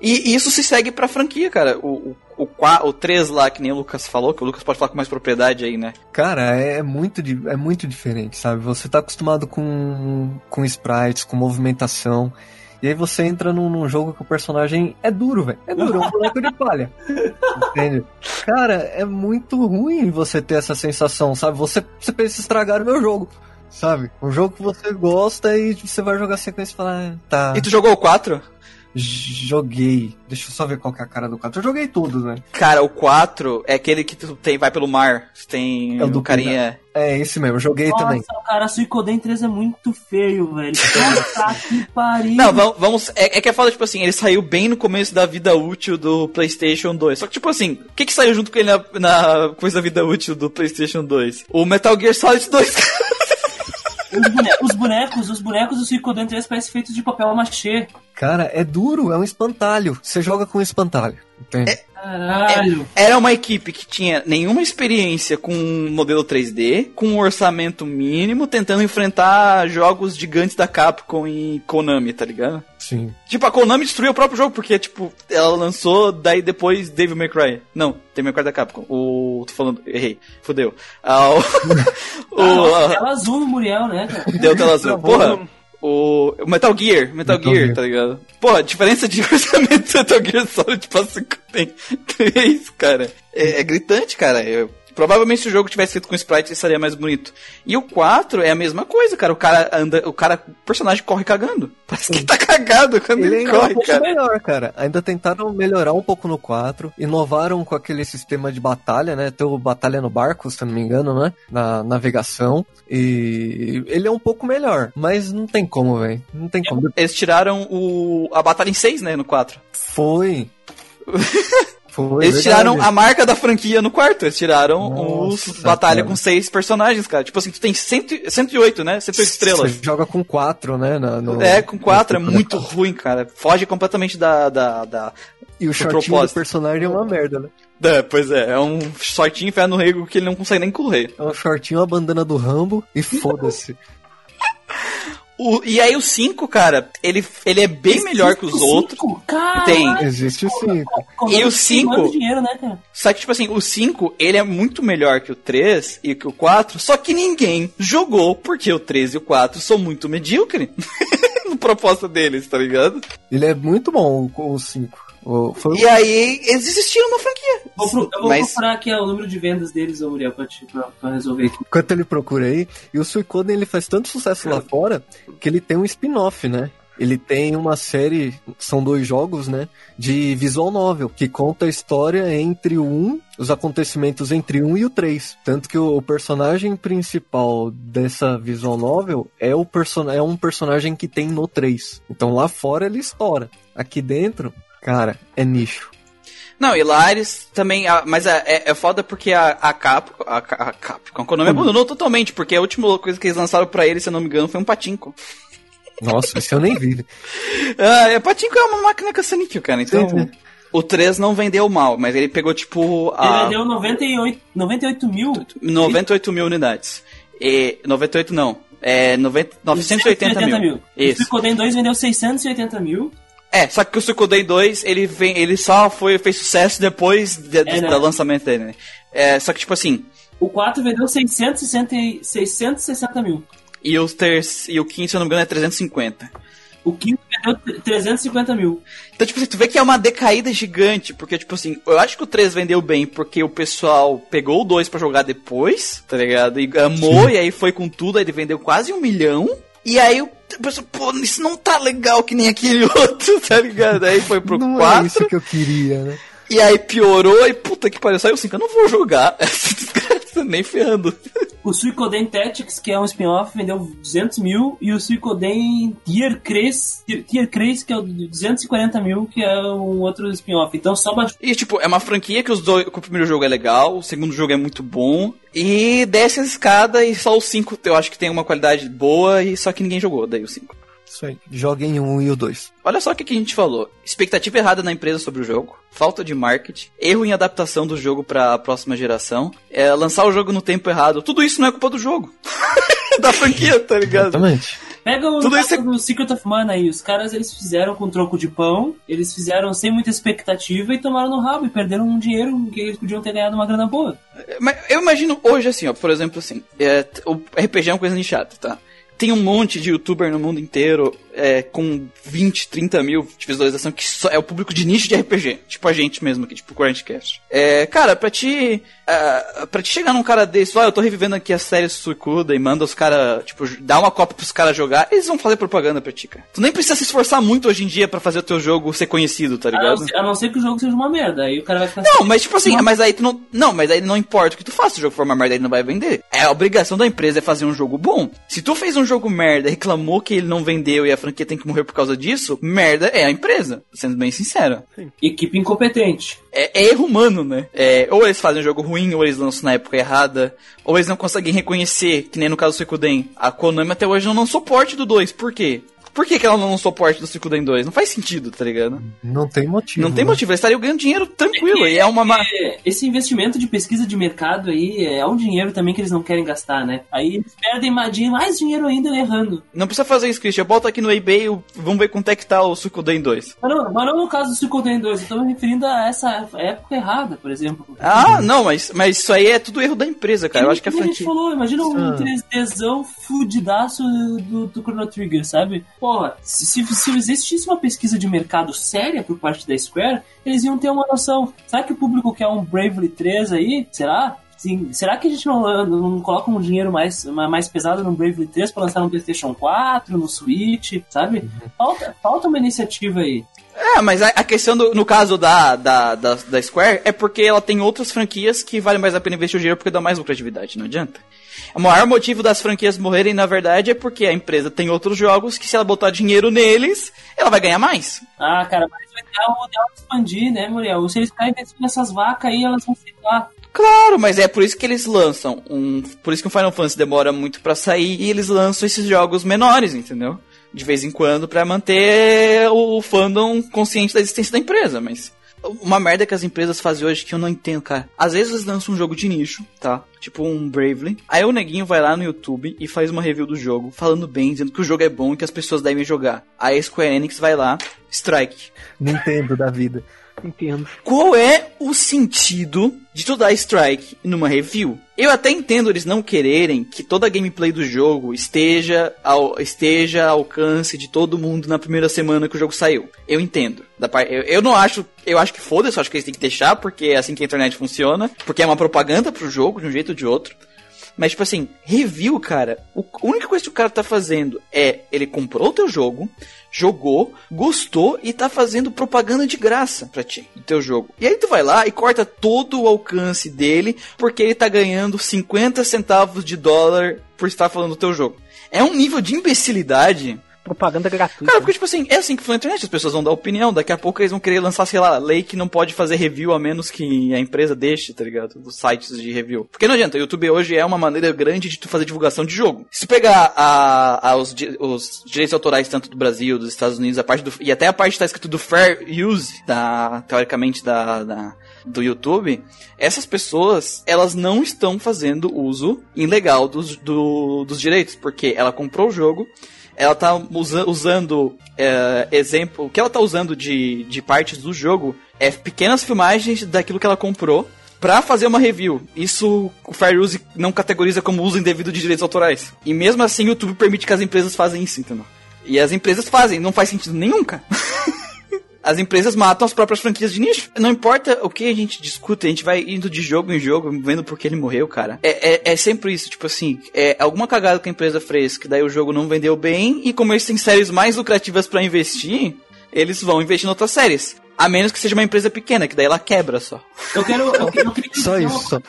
E, e isso se segue pra franquia, cara. O, o, o, o 3 lá, que nem o Lucas falou, que o Lucas pode falar com mais propriedade aí, né? Cara, é muito, di- é muito diferente, sabe? Você tá acostumado com, com sprites, com movimentação. E aí você entra num, num jogo que o personagem é duro, velho. É duro, é um boneco de palha. Entende? Cara, é muito ruim você ter essa sensação, sabe? Você, você pensa estragar o meu jogo, sabe? Um jogo que você gosta e você vai jogar sequência e falar, ah, tá. E tu jogou o 4? Joguei. Deixa eu só ver qual que é a cara do 4. Eu joguei tudo, né? Cara, o 4 é aquele que tu tem, vai pelo mar. Tu tem É o do o carinha. É esse mesmo, eu joguei também. Nossa, cara, Suicoden 3 é muito feio, velho. Puta que pariu. Não, vamos. vamos é, é que é foda, tipo assim, ele saiu bem no começo da vida útil do PlayStation 2. Só que, tipo assim, o que que saiu junto com ele na, na coisa da vida útil do PlayStation 2? O Metal Gear Solid 2. Os bonecos, os bonecos, os bonecos do Suicoden 3 parecem feitos de papel machê. Cara, é duro, é um espantalho. Você joga com um espantalho, entende? Caralho. Era uma equipe que tinha nenhuma experiência com um modelo 3D, com um orçamento mínimo, tentando enfrentar jogos gigantes da Capcom e Konami, tá ligado? Sim. Tipo, a Konami destruiu o próprio jogo, porque, tipo, ela lançou, daí depois Devil May Cry. Não, Devil May Cry da Capcom. O. tô falando, errei. Fudeu. Ah, o. Ah, o nossa, ah, tela azul no Muriel, né, cara? deu tela azul. Porra. O Metal Gear, Metal, Metal Gear, Gear. tá ligado? Porra, a diferença de orçamento do Metal Gear Solid pra 5 tem 3, cara. É, é gritante, cara. Eu- provavelmente se o jogo tivesse feito com sprite, ele estaria mais bonito. E o 4 é a mesma coisa, cara. O cara anda, o cara, o personagem corre cagando. Parece que tá cagado quando Ele ele, ainda é um corre, pouco cara. melhor, cara. Ainda tentaram melhorar um pouco no 4, inovaram com aquele sistema de batalha, né? Tem o batalha no barco, se eu não me engano, né? Na navegação. E ele é um pouco melhor, mas não tem como, velho. Não tem como. Eles tiraram o, a batalha em 6, né, no 4. Foi. Foi. Eles verdade. tiraram a marca da franquia no quarto. Eles tiraram Nossa, os batalha cara. com seis personagens, cara. Tipo assim, tu tem 100, 108, né? 108 estrelas. Você joga com 4, né? na- no- É, com quatro é no- muito ruim, cara. Foge completamente da. da, da... E o do shortinho do propósito. personagem é uma merda, né? É, pois é, é um shortinho enfiado no rego que ele não consegue nem correr. É um shortinho, a bandana do Rambo e foda-se. O, e aí o 5, cara, ele, ele é bem melhor que os Cinco? outros. Caralho. Tem. Existe sim. Konami E o tem cinco? muito dinheiro, né, cara? Só que, tipo assim, o 5, ele é muito melhor que o 3 e que o 4, só que ninguém jogou porque o 3 e o 4 são muito medíocres no propósito deles, tá ligado? Ele é muito bom, o 5. Foi E aí, eles desistiram da franquia. Vou pro- eu vou Mas- procurar aqui o número de vendas deles, ô Muriel, pra, te- pra- pra resolver aqui. Enquanto ele procura aí, e o Suicoden ele faz tanto sucesso lá fora que ele tem um spin-off, né? Ele tem uma série, são dois jogos, né? De visual novel, que conta a história entre o 1, os acontecimentos entre o 1 e o 3. Tanto que o, o personagem principal dessa visual novel é, o person é um personagem que tem no 3. Então lá fora ele estoura. Aqui dentro, cara, é nicho. Não, e lá eles também. ah, Mas é, é, é foda porque a, a Capcom. A, a Capcom. A Konami abandonou totalmente, porque a última coisa que eles lançaram pra ele, se eu não me engano, foi um patinco. Nossa, esse eu nem vi. Ah, é, patinco é uma máquina caça-níquel, cara. Então. Sim, sim. O 3 não vendeu mal, mas ele pegou tipo. Ele A vendeu 98, 98 mil. 98 mil unidades. E. 98 não. É 90, 980 mil. O Isso. Suicoden 2 vendeu 680 mil. É, só que o Suicoden 2, ele, vem, ele só foi, fez sucesso depois de- do, É, né? do lançamento dele, né? É, só que, tipo assim, O 4 vendeu 660, e- 660 mil. e o, ter, e o quinto, se eu não me engano, é 350. O quinto vendeu 350 mil. Então, tipo assim, tu vê que é uma decaída gigante, porque, tipo assim, eu acho que o 3 vendeu bem porque o pessoal pegou o 2 pra jogar depois, tá ligado? E amou, e aí foi com tudo, aí ele vendeu quase um milhão. E aí o pessoal, pô, isso não tá legal que nem aquele outro, tá ligado? Aí foi pro Não 4. é isso que eu queria, né? E aí piorou e puta que pariu, saiu 5. Eu não vou jogar. Nem ferrando. O Suicoden Tactics, que é um spin-off, vendeu 200 mil. E o Suicoden Tier Craze, Tier Craze, que é o de 240 mil, que é um outro spin-off. Então só bate... E, tipo, é uma franquia que os dois, o primeiro jogo é legal, o segundo jogo é muito bom. E desce a escada e só o 5 eu acho que tem uma qualidade boa, e só que ninguém jogou daí o 5. Isso aí. Joguem um e o dois. Olha só o que, que a gente falou. Expectativa errada na empresa sobre o jogo, falta de marketing, erro em adaptação do jogo para a próxima geração, é, lançar o jogo no tempo errado. Tudo isso não é culpa do jogo. da franquia, tá ligado? Exatamente. Pega o Tudo isso é- do Secret of Mana aí. Os caras eles fizeram com troco de pão, eles fizeram sem muita expectativa e tomaram no rabo e perderam um dinheiro que eles podiam ter ganhado uma grana boa. Mas eu imagino hoje assim, ó, por exemplo, assim, é, o RPG é uma coisa nichada, tá? Tem um monte de youtuber no mundo inteiro é, com 20, 30 mil de visualização que só é o público de nicho de RPG. Tipo a gente mesmo aqui, tipo o Quarantcast. É, cara, pra ti. Uh, pra te chegar num cara desse, ó, eu tô revivendo aqui a série Suicuda e manda os caras, tipo, dá uma cópia pros caras jogar, eles vão fazer propaganda pra ti, cara. Tu nem precisa se esforçar muito hoje em dia pra fazer o teu jogo ser conhecido, tá A não, ligado? ser, a não ser que o jogo seja uma merda. Aí o cara vai ficar Não, mas tipo assim, mas aí tu não. Não, mas aí não importa o que tu faça, se o jogo for uma merda, ele não vai vender. É a obrigação da empresa é fazer um jogo bom. Se tu fez um jogo merda, reclamou que ele não vendeu e a franquia tem que morrer por causa disso, merda é a empresa. Sendo bem sincero. equipe incompetente. É, é erro humano, né? É, ou eles fazem um jogo ruim, ou eles lançam na época errada, ou eles não conseguem reconhecer, que nem no caso do Suikoden. A Konami até hoje não lançou suporte do 2. Por quê? Por que, que ela não lançou suporte do Suikoden 2? Não faz sentido, tá ligado? Não tem motivo. Não tem né? motivo, eles estariam ganhando dinheiro tranquilo. E é uma. ma- É, esse investimento de pesquisa de mercado aí é um dinheiro também que eles não querem gastar, né? Aí eles perdem ma- de- mais dinheiro ainda errando. Não precisa fazer isso, Christian. Bota aqui no eBay, vamos ver quanto é que tá o Suikoden 2. Mas não, mas não no caso do Suicoden 2, eu tô me referindo a essa época errada, por exemplo. Ah, não, mas, mas isso aí é tudo erro da empresa, cara. Eu acho que a Como a gente franquia. falou, imagina um Ah. 3Dzão fudidaço do, do Chrono Trigger, sabe? Porra, se, se, se existisse uma pesquisa de mercado séria por parte da Square, eles iam ter uma noção. Será que o público quer um Bravely 3 aí? Será? Sim, será que a gente não, não coloca um dinheiro mais, mais pesado no Bravely 3 pra lançar no PlayStation 4, no Switch, sabe? Falta, falta uma iniciativa aí. É, mas a, a questão do- no caso da, da, da, da Square é porque ela tem outras franquias que vale mais a pena investir o dinheiro porque dá mais lucratividade, não adianta. O maior motivo das franquias morrerem, na verdade, é porque a empresa tem outros jogos que se ela botar dinheiro neles, ela vai ganhar mais. Ah, cara, mas vai dar o ideal expandir, né, Muriel? Se eles ficarem investindo nessas vacas aí, elas vão ficar. Claro, mas é por isso que eles lançam um, por isso que o Final Fantasy demora muito pra sair e eles lançam esses jogos menores, entendeu? De vez em quando pra manter o fandom consciente da existência da empresa, mas uma merda que as empresas fazem hoje que eu não entendo, cara. Às vezes eles lançam um jogo de nicho, tá? Tipo um Bravely. Aí o neguinho vai lá no YouTube e faz uma review do jogo, falando bem, dizendo que o jogo é bom e que as pessoas devem jogar. Aí a Square Enix vai lá, strike. Nintendo da vida. Entendo. Qual é o sentido de tu dar strike numa review? Eu até entendo eles não quererem que toda a gameplay do jogo esteja ao, esteja ao alcance de todo mundo na primeira semana que o jogo saiu. Eu entendo. Eu, eu não acho. Eu acho que foda-se, eu acho que eles têm que deixar, porque é assim que a internet funciona. Porque é uma propaganda pro jogo, de um jeito ou de outro. Mas, tipo assim, review, cara, o- a única coisa que o cara tá fazendo é ele comprou o teu jogo, jogou, gostou e tá fazendo propaganda de graça pra ti, do teu jogo. E aí tu vai lá e corta todo o alcance dele porque ele tá ganhando 50 centavos de dólar por estar falando do teu jogo. É um nível de imbecilidade Propaganda gratuita. Cara, porque, tipo assim, é assim que foi a internet, as pessoas vão dar opinião, daqui a pouco eles vão querer lançar, sei lá, lei que não pode fazer review a menos que a empresa deixe, tá ligado? Dos sites de review. Porque não adianta, o YouTube hoje é uma maneira grande de tu fazer divulgação de jogo. Se pegar a, a- os, os direitos autorais tanto do Brasil, dos Estados Unidos, a parte do, e até a parte que tá escrito do fair use, da, teoricamente, da, da do YouTube, essas pessoas, elas não estão fazendo uso ilegal dos, do- dos direitos, porque ela comprou o jogo, ela tá usa- usando é, exemplo, o que ela tá usando de, de partes do jogo é pequenas filmagens daquilo que ela comprou pra fazer uma review. Isso o Fair Use não categoriza como uso indevido de direitos autorais. E mesmo assim o YouTube permite que as empresas façam isso, entendeu? E as empresas fazem, não faz sentido nenhum, cara. As empresas matam as próprias franquias de nicho. Não importa o que a gente discuta, a gente vai indo de jogo em jogo, vendo porque ele morreu, cara. É, é, é sempre isso, tipo assim, é alguma cagada que a empresa fez, que daí o jogo não vendeu bem, e como eles têm séries mais lucrativas pra investir, eles vão investir em outras séries. A menos que seja uma empresa pequena, que daí ela quebra só. Eu quero. Eu, eu queria Só isso.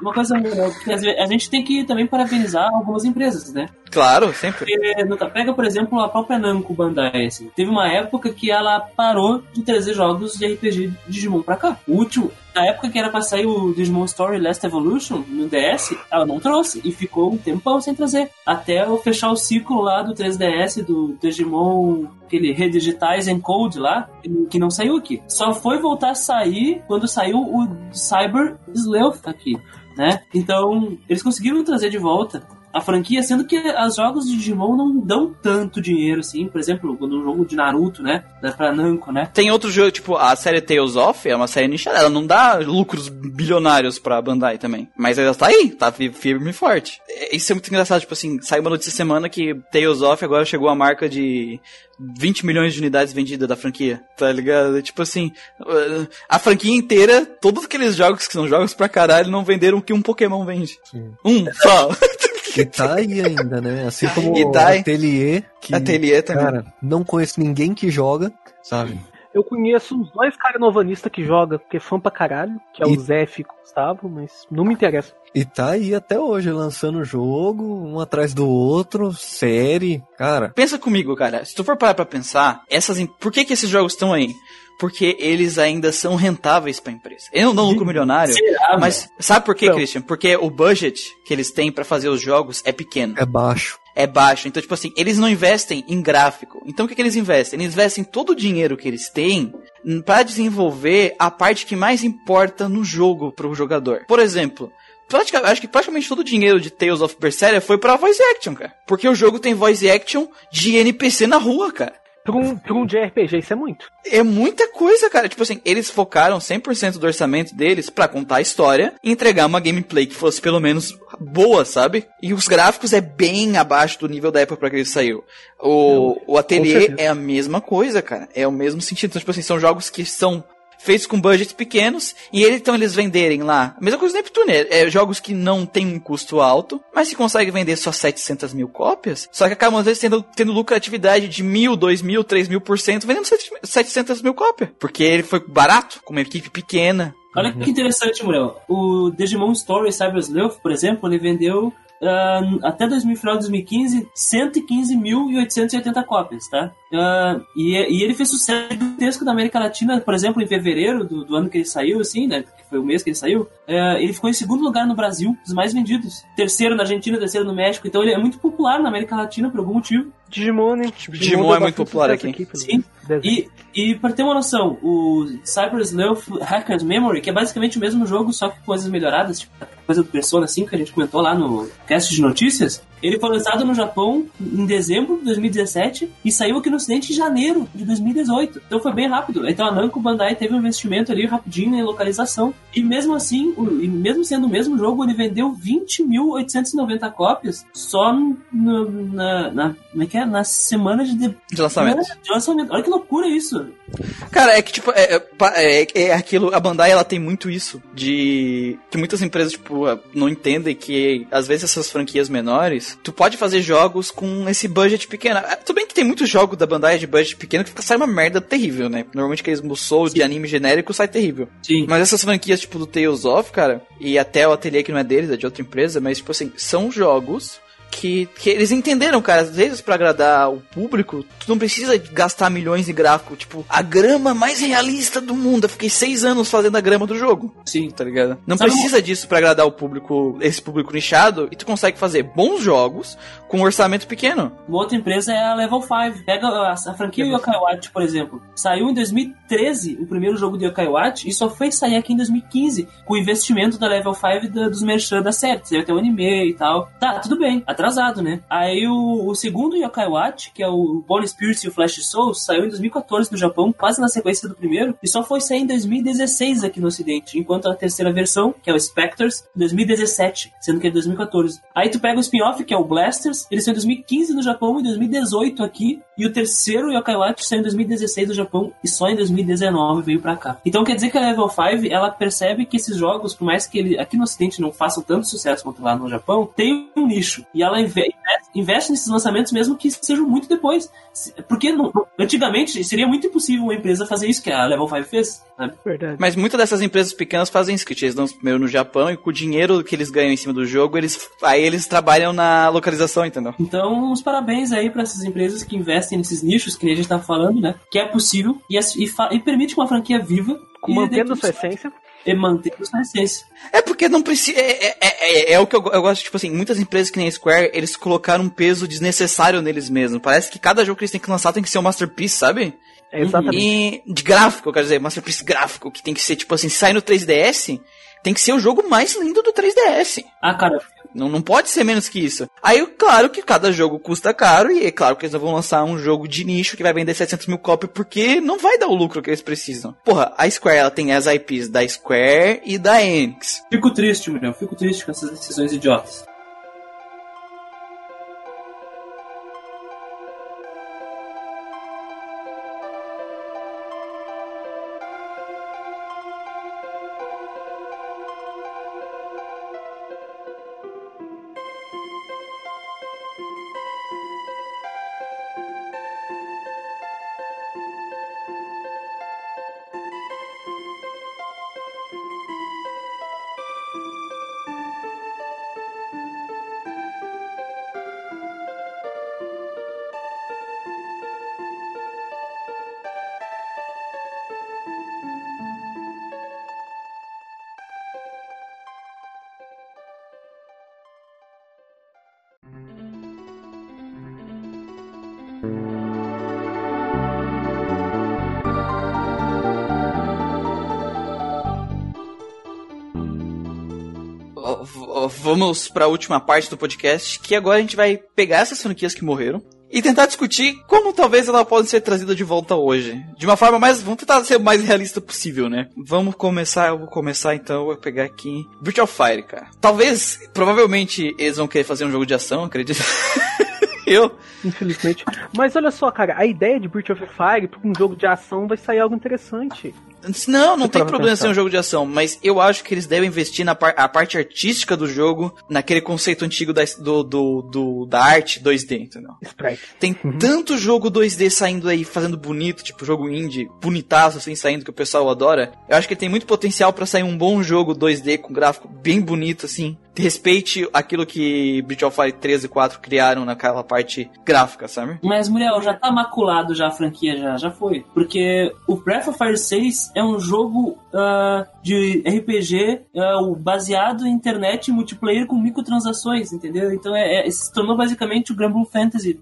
Uma coisa, uma coisa porque a gente tem que também parabenizar algumas empresas, né? Claro, sempre. Porque, no- pega, por exemplo, a própria Namco Bandai, assim. Teve uma época que ela parou de trazer jogos de RPG de Digimon pra cá. O último, na época que era pra sair o Digimon Story Last Evolution no DS, ela não trouxe. E ficou um tempão sem trazer. Até eu fechar o ciclo lá do 3DS, do Digimon, aquele Redigitais Encode lá, que não saiu aqui. Só foi voltar a sair quando saiu o Cyber Sleuth aqui. Né? Então, eles conseguiram trazer de volta a franquia, sendo que os jogos de Digimon não dão tanto dinheiro assim. Por exemplo, quando um jogo de Naruto, né? Da pra Namco, né? Tem outro jogo, tipo, a série Tales of é uma série nichada, ela não dá lucros bilionários pra Bandai também. Mas ela tá aí, tá fi- firme e forte. É, Isso é muito engraçado, tipo assim, saiu uma notícia semana que Tales of agora chegou à marca de 20 milhões de unidades vendidas da franquia, tá ligado? Tipo assim, a franquia inteira, todos aqueles jogos que são jogos pra caralho, não venderam o que um Pokémon vende. Sim. Um só. E tá aí ainda, né? Assim como E o tá. Atelier, que, Ateliê também. cara, não conheço ninguém que joga, sabe? Eu conheço uns dois caras novanistas que jogam, que é fã pra caralho, que é o E- Zé e o Gustavo, mas não me interessa. E tá aí até hoje, lançando jogo, um atrás do outro, série, cara. Pensa comigo, cara. Se tu for parar pra pensar, essas, por que que esses jogos estão aí? Porque eles ainda são rentáveis pra empresa. Eles não dão lucro milionário, Será, mas sabe por quê, Não. Christian? Porque o budget que eles têm pra fazer os jogos é pequeno, É baixo. é baixo. Então, tipo assim, eles não investem em gráfico. Então, o que, que eles investem? Eles investem todo o dinheiro que eles têm pra desenvolver a parte que mais importa no jogo pro jogador. Por exemplo, pratica- acho que praticamente todo o dinheiro de Tales of Berseria foi pra voice action, cara. Porque o jogo tem voice action de NPC na rua, cara. Pra um, pra um JRPG, isso é muito. É muita coisa, cara. Tipo assim, eles focaram 100% do orçamento deles pra contar a história e entregar uma gameplay que fosse pelo menos boa, sabe? E os gráficos é bem abaixo do nível da época pra que ele saiu. O, o certeza. é a mesma coisa, cara. É o mesmo sentido. Então, tipo assim, são jogos que são feitos com budgets pequenos e ele, então eles venderem lá. A mesma coisa do Neptune, é, é jogos que não tem um custo alto, mas se consegue vender só 700 mil cópias, só que acabam às vezes tendo, tendo lucratividade de mil, dois mil, três mil por cento vendendo 700 mil cópias, porque ele foi barato, com uma equipe pequena. Olha que interessante, Muriel. O Digimon Story Cyber Sleuth, por exemplo, ele vendeu ah, até 2000, final de 2015 115.880 cópias, tá? Ah, e, e ele fez sucesso gigantesco na América Latina, por exemplo, em fevereiro do, do ano que ele saiu, assim, né? Que foi o mês que ele saiu. ah, ele ficou em segundo lugar no Brasil, dos mais vendidos. Terceiro na Argentina, terceiro no México. Então ele é muito popular na América Latina por algum motivo. Digimon, né? Digimon deu é muito popular aqui. pelo Sim. E, e para ter uma noção, o Cyber Sleuth Hacker's Memory, que é basicamente o mesmo jogo, só que com coisas melhoradas, tipo coisa do Persona 5 que a gente comentou lá no cast de notícias, ele foi lançado no Japão em dezembro de 2017 e saiu aqui no ocidente em janeiro de 2018. Então foi bem rápido. Então a Namco Bandai teve um investimento ali rapidinho em localização. E mesmo assim, o- e mesmo sendo o mesmo jogo, ele vendeu 20.890 cópias só no- na, na, como é que é? na semana de, de De lançamento. de lançamento. Olha que loucura isso. Cara, é que tipo, é, é, é, é aquilo, a Bandai ela tem muito isso, de que muitas empresas, tipo, não entendem que às vezes essas franquias menores, tu pode fazer jogos com esse budget pequeno. Ah, Tudo bem que tem muitos jogos da Bandai de budget pequeno que fica, sai uma merda terrível, né? Normalmente aqueles Musou de anime genérico sai terrível. Sim. Mas essas franquias, tipo, do Tales of, cara, e até o Ateliê que não é deles, é de outra empresa, mas, tipo assim, são jogos que, que eles entenderam, cara. Às vezes, pra agradar o público, tu não precisa gastar milhões em gráfico. Tipo, a grama mais realista do mundo. Eu fiquei seis anos fazendo a grama do jogo. Sim. Tá ligado? Não Sabe precisa disso pra agradar o público, esse público nichado, e tu consegue fazer bons jogos com um orçamento pequeno. Uma outra empresa é a Level 5. Pega a, a franquia Yokai Watch, por exemplo. Saiu em 2013 o primeiro jogo de Yokai Watch e só foi sair aqui em 2015 com o investimento da Level 5 da- dos merchan da série. Teve até um anime e tal. Tá, tudo bem. Atrasado, né? Aí o, o segundo Yokai Watch, que é o Bone Spirit e o Flash Souls, saiu em 2014 no Japão, quase na sequência do primeiro, e só foi sair em 2016 aqui no ocidente, enquanto a terceira versão, que é o Spectres, 2017, sendo que é 2014. Aí tu pega o spin-off, que é o Blasters, ele saiu em 2015 no Japão e 2018 aqui, e o terceiro Yokai Watch saiu em 2016 no Japão e só em 2019 veio pra cá. Então quer dizer que a Level 5, ela percebe que esses jogos, por mais que ele aqui no ocidente não façam tanto sucesso quanto lá no Japão, tem um nicho. E ela ela inve- investe nesses lançamentos mesmo que sejam muito depois. Porque não- antigamente seria muito impossível uma empresa fazer isso que a Level 5 fez. sabe? Verdade. Mas muitas dessas empresas pequenas fazem isso, que eles dão primeiro no Japão e com o dinheiro que eles ganham em cima do jogo, eles aí eles trabalham na localização, entendeu? Então, os parabéns aí para essas empresas que investem nesses nichos, que nem a gente tá falando, né? Que é possível e, e, e permite que uma franquia viva Mantendo sua essência. E mantendo sua essência. É porque não precisa. É, é, é, é o que eu, eu gosto, tipo assim, muitas empresas que nem a Square, eles colocaram um peso desnecessário neles mesmos. Parece que cada jogo que eles têm que lançar tem que ser um masterpiece, sabe? É exatamente. E de gráfico, eu quero dizer, masterpiece gráfico, que tem que ser, tipo assim, se sai no 3DS, tem que ser o jogo mais lindo do 3DS. Ah, cara, Não, não pode ser menos que isso. Aí, claro que cada jogo custa caro, e é claro que eles não vão lançar um jogo de nicho que vai vender 700 mil cópias, porque não vai dar o lucro que eles precisam. Porra, a Square, ela tem as IPs da Square e da Enix. fico triste, Muriel. Fico triste com essas decisões idiotas. Vamos pra última parte do podcast, que agora a gente vai pegar essas franquias que morreram e tentar discutir como talvez elas podem ser trazidas de volta hoje. De uma forma mais. Vamos tentar ser o mais realista possível, né? Vamos começar, eu vou começar então, eu vou pegar aqui. Virtual Fire, cara. Talvez, provavelmente, eles vão querer fazer um jogo de ação, acredito. eu. Infelizmente. Mas olha só, cara, a ideia de Breath of Fire pra um jogo de ação vai sair algo interessante. Não, não Eu tem problema ser um pensando. jogo de ação, mas eu acho que eles devem investir na par- a parte artística do jogo, naquele conceito antigo da, do, do, do- da arte 2D, entendeu? Sprite. Tem tanto jogo 2D saindo aí, fazendo bonito, tipo jogo indie, bonitaço assim, saindo que o pessoal adora. Eu acho que ele tem muito potencial pra sair um bom jogo 2D com gráfico bem bonito, assim. Respeite aquilo que Breath of Fire 3 e 4 criaram naquela parte gráfica, sabe? Mas, Muriel, já tá maculado já a franquia, já, já foi. Porque o Breath of Fire 6 é um jogo ah, de RPG ah, o- baseado em internet multiplayer com microtransações, entendeu? Então é, é- se tornou basicamente o Granblue Fantasy.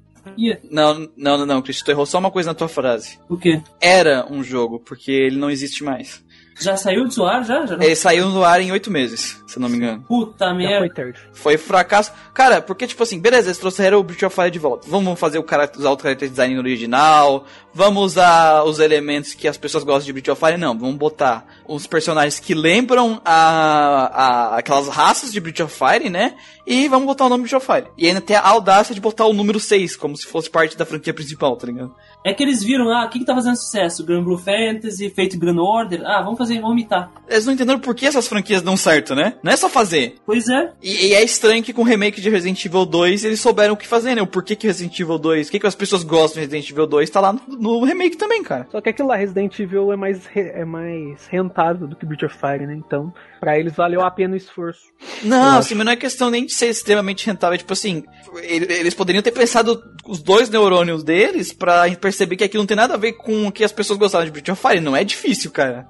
Não, não, não, não, Cristo, tu errou só uma coisa na tua frase. o quê? Era um jogo, porque ele não existe mais. Já saiu do ar? Já? já não? Ele saiu no ar em oito meses, se eu não me engano. Puta merda. foi tarde. Foi fracasso. Cara, porque, tipo assim, beleza, eles trouxeram o Breath of Fire de volta. Vamos fazer o cara, usar o character design original. Vamos usar os elementos que as pessoas gostam de Breath of Fire. Não, vamos botar os personagens que lembram a, a- aquelas raças de Breath of Fire, né? E vamos botar o nome Breath of Fire. E ainda ter a audácia de botar o número 6, como se fosse parte da franquia principal, tá ligado? É que eles viram, ah, o que que tá fazendo sucesso? Granblue Fantasy, feito Grand Order. Ah, vamos fazer, vamos imitar. Eles não entenderam por que essas franquias dão certo, né? Não é só fazer. Pois é. E, e é estranho que com o remake de Resident Evil 2 eles souberam o que fazer, né? O porquê que Resident Evil 2, o que, que as pessoas gostam de Resident Evil 2 tá lá no, no remake também, cara. Só que aquilo lá, Resident Evil, é mais, re- é mais rentável do que Breath of Fire, né? Então, pra eles valeu a pena o esforço. Não, assim, mas não é questão nem de ser extremamente rentável. Tipo assim, ele- eles poderiam ter pensado os dois neurônios deles pra perceber que aquilo não tem nada a ver com o que as pessoas gostavam de Breath of Fire. Não é difícil, cara.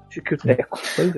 É.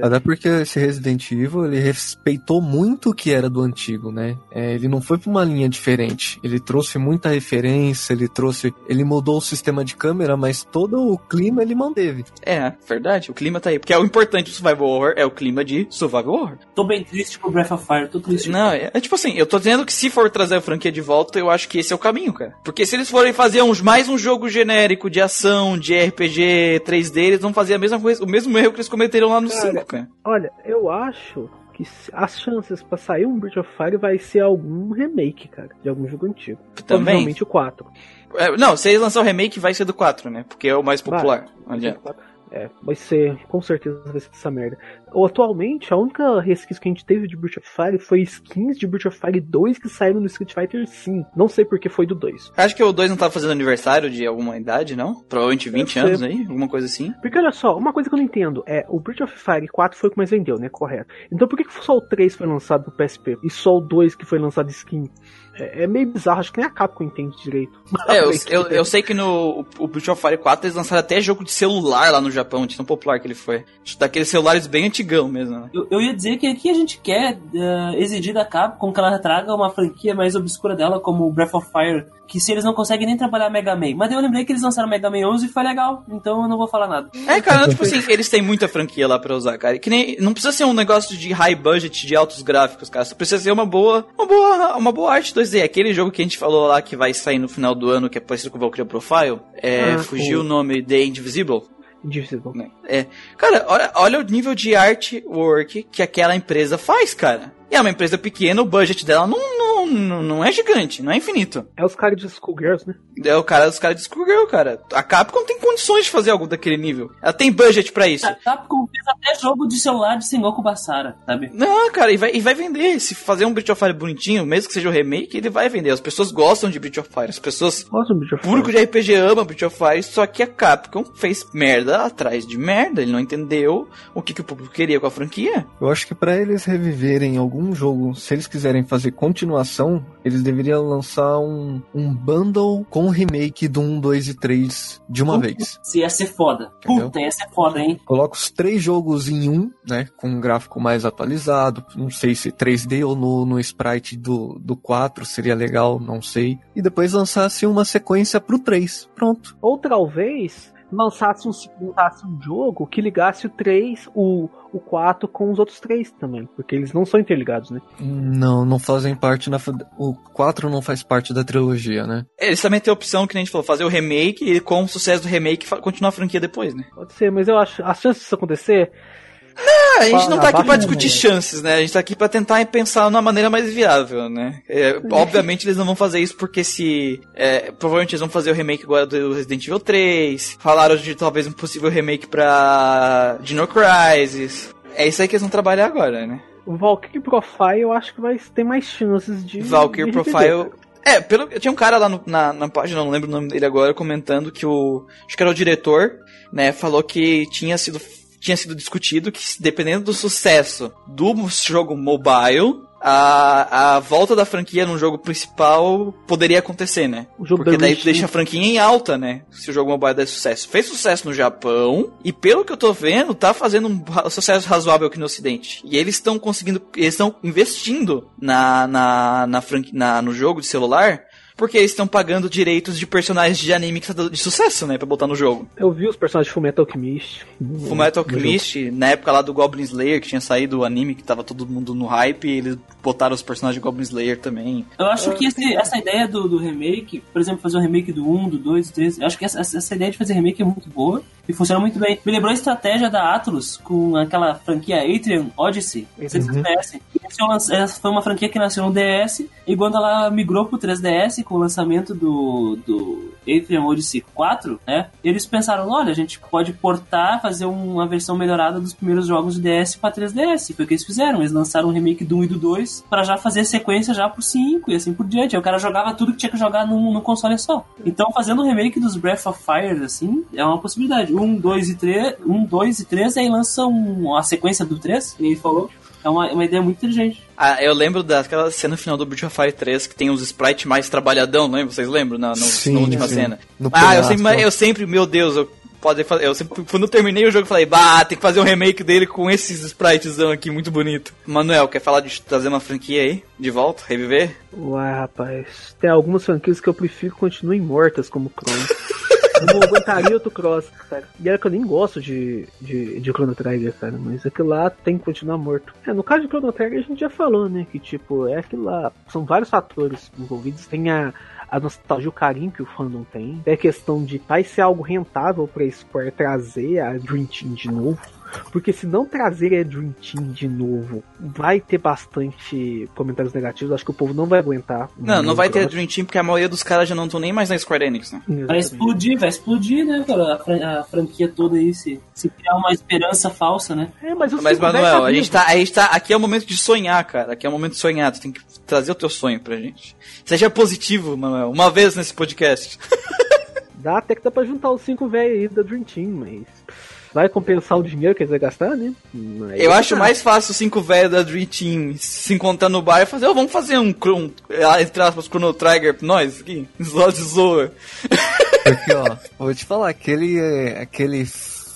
Até porque esse Resident Evil, ele respeitou muito o que era do antigo, né? É, ele não foi pra uma linha diferente. Ele trouxe muita referência, ele trouxe... Ele mudou o sistema de câmera, mas todo o clima ele manteve. É, verdade. O clima tá aí. Porque é o importante do Survival Horror, é o clima de Survival Horror. Tô bem triste com o Breath of Fire, tô triste. Não, é, é tipo assim, eu tô dizendo que se for trazer a franquia de volta, eu acho que esse é o caminho, cara. Porque se eles forem fazer uns, mais um jogo genérico de ação, de RPG 3D, eles vão fazer a mesma coisa, o mesmo erro que eles cometeram lá no Cara, 5, cara. Olha, eu acho que as chances pra sair um Breath of Fire vai ser algum remake, cara, de algum jogo antigo. Também. Provavelmente o 4. É, não, se eles lançar o remake, vai ser do 4, né? Porque é o mais popular. Adianta. É, vai ser, com certeza vai ser essa merda. Ou atualmente, a única resquício que a gente teve de Breath of Fire foi skins de Breath of Fire 2 que saíram no Street Fighter 5. Não sei porque foi do 2. Acho que o 2 não tava fazendo aniversário de alguma idade, não? Provavelmente 20 Deve anos aí, alguma coisa assim. Porque olha só, uma coisa que eu não entendo é o Breath of Fire 4 foi o que mais vendeu, né? Correto. Então por que, que só o 3 foi lançado no PSP e só o 2 que foi lançado skin? É, é meio bizarro, acho que nem a Capcom entende direito. É, eu, eu, eu sei que no o, Breath of Fire 4 eles lançaram até jogo de celular lá no Japão, de tão popular que ele foi. Daqueles celulares bem antigão mesmo, né? Eu, eu ia dizer que aqui a gente quer eh, exigir da Capcom que ela traga uma franquia mais obscura dela, como o Breath of Fire, que se eles não conseguem nem trabalhar Mega Man. Mas eu lembrei que eles lançaram Mega Man 11 e foi legal, então eu não vou falar nada. É, cara, tipo assim, eles têm muita franquia lá pra usar, cara. Que nem, não precisa ser um negócio de high budget, de altos gráficos, cara. Só precisa ser uma boa, uma boa, uma boa arte 2D. Aquele jogo que a gente falou lá que vai sair no final do ano, que é parecido com o Valkyrie Profile, é, Ah, fugiu o- o nome The Indivisible. Indivisible. né? É. Cara, olha, olha o nível de artwork que aquela empresa faz, cara. E é uma empresa pequena, o budget dela não, não, não, não é gigante, não é infinito. É os caras de Schoolgirls, né? É o cara dos caras de Skullgirl, cara. A Capcom tem condições de fazer algo daquele nível. Ela tem budget pra isso. A Capcom fez até jogo de celular de Sengoku Basara, sabe? Não, cara, e vai, e vai vender. Se fazer um Breath of Fire bonitinho, mesmo que seja o remake, ele vai vender. As pessoas gostam de Breath of Fire. As pessoas. Nossa, o Breath O of público Fire. de RPG ama Breath of Fire, só que a Capcom fez merda atrás de merda. Ele não entendeu o que, que o público queria com a franquia. Eu acho que pra eles reviverem algum jogo, se eles quiserem fazer continuação, eles deveriam lançar um, um bundle com remake do 1, 2 e 3 de uma vez. Se ia ser foda. Entendeu? Puta, ia ser foda, hein? Coloca os três jogos em um, né? Com um gráfico mais atualizado. Não sei se 3D ou no, no sprite do, do 4 seria legal, não sei. E depois lançasse uma sequência pro 3. Pronto. Ou talvez lançasse um, lançasse um jogo que ligasse o 3, o, o 4 com os outros três também. Porque eles não são interligados, né? Não, não fazem parte na. O 4 não faz parte da trilogia, né? Eles também têm a opção, que nem a gente falou, fazer o remake e com o sucesso do remake continuar a franquia depois, né? Pode ser, mas eu acho as chances disso acontecer Ah, a gente não tá aqui pra discutir chances, né? A gente tá aqui pra tentar pensar numa maneira mais viável, né? É, obviamente eles não vão fazer isso porque se. é, provavelmente eles vão fazer o remake agora do Resident Evil 3. Falaram de talvez um possível remake pra Dino Crisis. É isso aí que eles vão trabalhar agora, né? O Valkyrie Profile eu acho que vai ter mais chances de. Valkyrie de Profile. É, pelo, tinha um cara lá no- na, na página, não lembro o nome dele agora, comentando que o. Acho que era o diretor, né? Falou que tinha sido, tinha sido discutido que, dependendo do sucesso do jogo mobile, a, a volta da franquia no jogo principal poderia acontecer, né? Porque da daí Wish, deixa a franquia em alta, né? Se o jogo mobile der sucesso. Fez sucesso no Japão, e pelo que eu tô vendo, tá fazendo um sucesso razoável aqui no Ocidente. E eles estão conseguindo, eles estão investindo na, na, na, franqui- na, no jogo de celular, porque eles estão pagando direitos de personagens de anime que tá de sucesso, né? Pra botar no jogo. Eu vi os personagens de Fullmetal Alchemist. Fullmetal. Alchemist, na época lá do Goblin Slayer, que tinha saído o anime, que tava todo mundo no hype, e eles botaram os personagens de Goblin Slayer também. Eu acho que esse- essa ideia do, do remake, por exemplo, fazer um remake do 1, do 2, do 3, eu acho que essa, essa- ideia de fazer remake é muito boa e funciona muito bem. Me lembrou a estratégia da Atlus com aquela franquia Atrium Odyssey. Vocês conhecem. Lanç- Essa foi uma franquia que nasceu no DS e quando ela migrou pro 3DS com o lançamento do, do Atrium Odyssey 4, né? Eles pensaram, olha, a gente pode portar, fazer uma versão melhorada dos primeiros jogos do DS pra 3DS. Foi o que eles fizeram. Eles lançaram um remake do 1 e do 2 pra já fazer sequência já pro 5 e assim por diante. Aí o cara jogava tudo que tinha que jogar num console só. Então, fazendo um remake dos Breath of Fire, assim, é uma possibilidade. 1, 2 e 3, 1, 2 e 3, aí lança um, a sequência do 3, que ele falou. É uma, uma ideia muito inteligente. Ah, eu lembro daquela cena final do Breath of Fire 3 que tem os sprites mais trabalhadão, não lembra? Vocês lembram? Na, no- Sim, na última sim. cena. No ah, eu sempre, eu sempre, meu Deus, eu pode fazer. Eu sempre, quando eu terminei o jogo, eu falei, bah, tem que fazer um remake dele com esses spritezão aqui, muito bonito. Manuel, quer falar de trazer uma franquia aí? De volta? Reviver? Ué, rapaz. Tem algumas franquias que eu prefiro que continuem mortas, como Chrono. Eu não aguentaria outro Cross, cara. E era que eu nem gosto de, de, de Chrono Trigger, cara. Mas aquilo lá tem que continuar morto. É, no caso de Chrono Trigger a gente já falou, né? Que tipo, é aquilo lá. São vários fatores envolvidos. Tem a, a nostalgia, o carinho que o fandom tem. A questão de vai ser algo rentável pra Square trazer a Dream Team de novo. Porque se não trazer a Dream Team de novo, vai ter bastante comentários negativos. Acho que o povo não vai aguentar. Não, não vai ter Dream Team porque a maioria dos caras já não estão nem mais na Square Enix, né? Vai explodir, vai explodir, né, cara? A, fran a franquia toda aí, se, se criar uma esperança falsa, né? É, mas, mas Manuel, tá a gente, tá, a gente tá. Aqui é o momento de sonhar, cara. Aqui é o momento de sonhar. Tu tem que trazer o teu sonho pra gente. Seja positivo, Manuel. Uma vez nesse podcast. Dá até que dá pra juntar os cinco velhos aí da Dream Team, mas vai compensar o dinheiro que eles vão gastar, né? Mas eu acho mais fácil cinco velhos da Dream Team se encontrar no bar e fazer, oh, vamos fazer um, um entre aspas, Chrono Trigger pra nós aqui, só de zoa. Porque, ó, vou te falar, aquele, aquele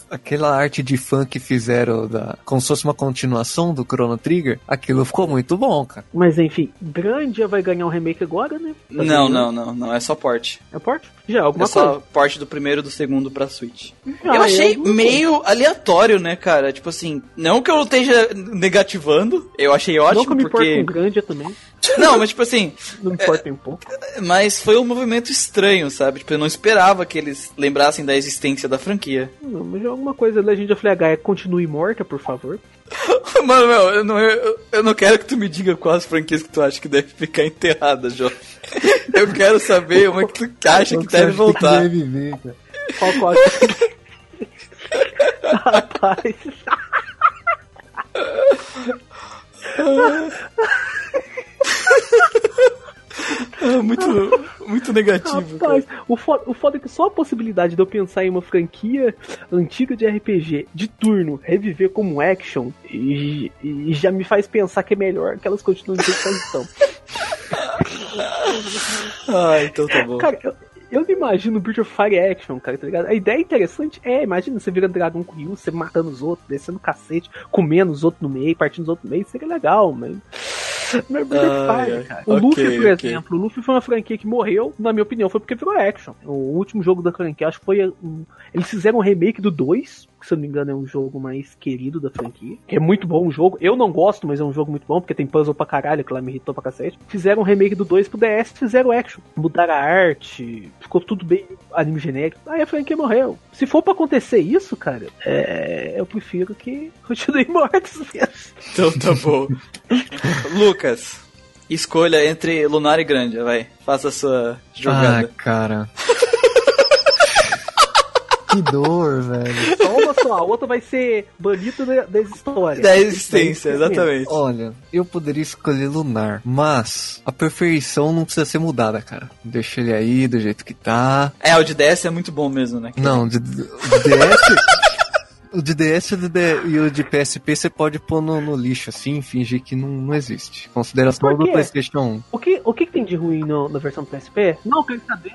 aquela arte de fã que fizeram da, como se fosse uma continuação do Chrono Trigger, aquilo ficou muito bom, cara. Mas enfim, Grandia vai ganhar um remake agora, né? Tá não, não, não, não, é só porte. É porte? Já, alguma é só porte do primeiro e do segundo pra Switch. Ah, eu achei é meio aleatório, né, cara? Tipo assim, não que eu esteja negativando, eu achei ótimo não que eu porque... Me Grandia também. Não, mas tipo assim. Não importa é, um pouco. Mas foi um movimento estranho, sabe? Tipo, eu não esperava que eles lembrassem da existência da franquia. Não, mas alguma coisa Legend of Legaia continue morta, por favor. Mano, meu, eu não, eu, eu, não quero que tu me diga quais franquias que tu acha que deve ficar enterrada, João. Eu quero saber uma que tu acha que deve voltar. Que deve viver, cara. Qual, qual? Rapaz. É muito, muito negativo. Rapaz, o foda, o foda é que só a possibilidade de eu pensar em uma franquia antiga de RPG de turno reviver como action e, e já me faz pensar que é melhor que elas continuem do que estão. ah, então tá bom. Cara, eu, eu não imagino Bridge of Fire Action, cara, tá ligado? A ideia é interessante é, imagina você vira Dragon Ryu, você matando os outros, descendo cacete, comendo os outros no meio, partindo os outros no meio, seria legal, mas. Fire, cara. O okay, Luffy, por okay. exemplo, o Luffy foi uma franquia que morreu, na minha opinião, foi porque virou action. O último jogo da franquia, acho que foi. Um, eles fizeram um remake do 2, que se eu não me engano é um jogo mais querido da franquia. Que é muito bom o jogo. Eu não gosto, mas é um jogo muito bom, porque tem puzzle pra caralho, que lá me irritou pra cacete. Fizeram um remake do 2 pro DS, fizeram action. Mudaram a arte, ficou tudo bem anime genérico. Aí a franquia morreu. Se for pra acontecer isso, cara, é... eu prefiro que continue mortos mesmo. Então tá bom. Lucas, escolha entre Lunar e Grande, vai. Faça a sua jogada. Ah, cara. que dor, velho. Só uma só, a outra vai ser bonito da, da história. Da existência, exatamente. Olha, eu poderia escolher Lunar, mas a perfeição não precisa ser mudada, cara. Deixa ele aí do jeito que tá. É, o de DS é muito bom mesmo, né? Não, de, de DS. O de DS e o de PSP você pode pôr no, no, lixo assim, fingir que não, não existe. Consideração do PlayStation 1. O que, o que tem de ruim no, na versão do PSP? Não, eu quero saber.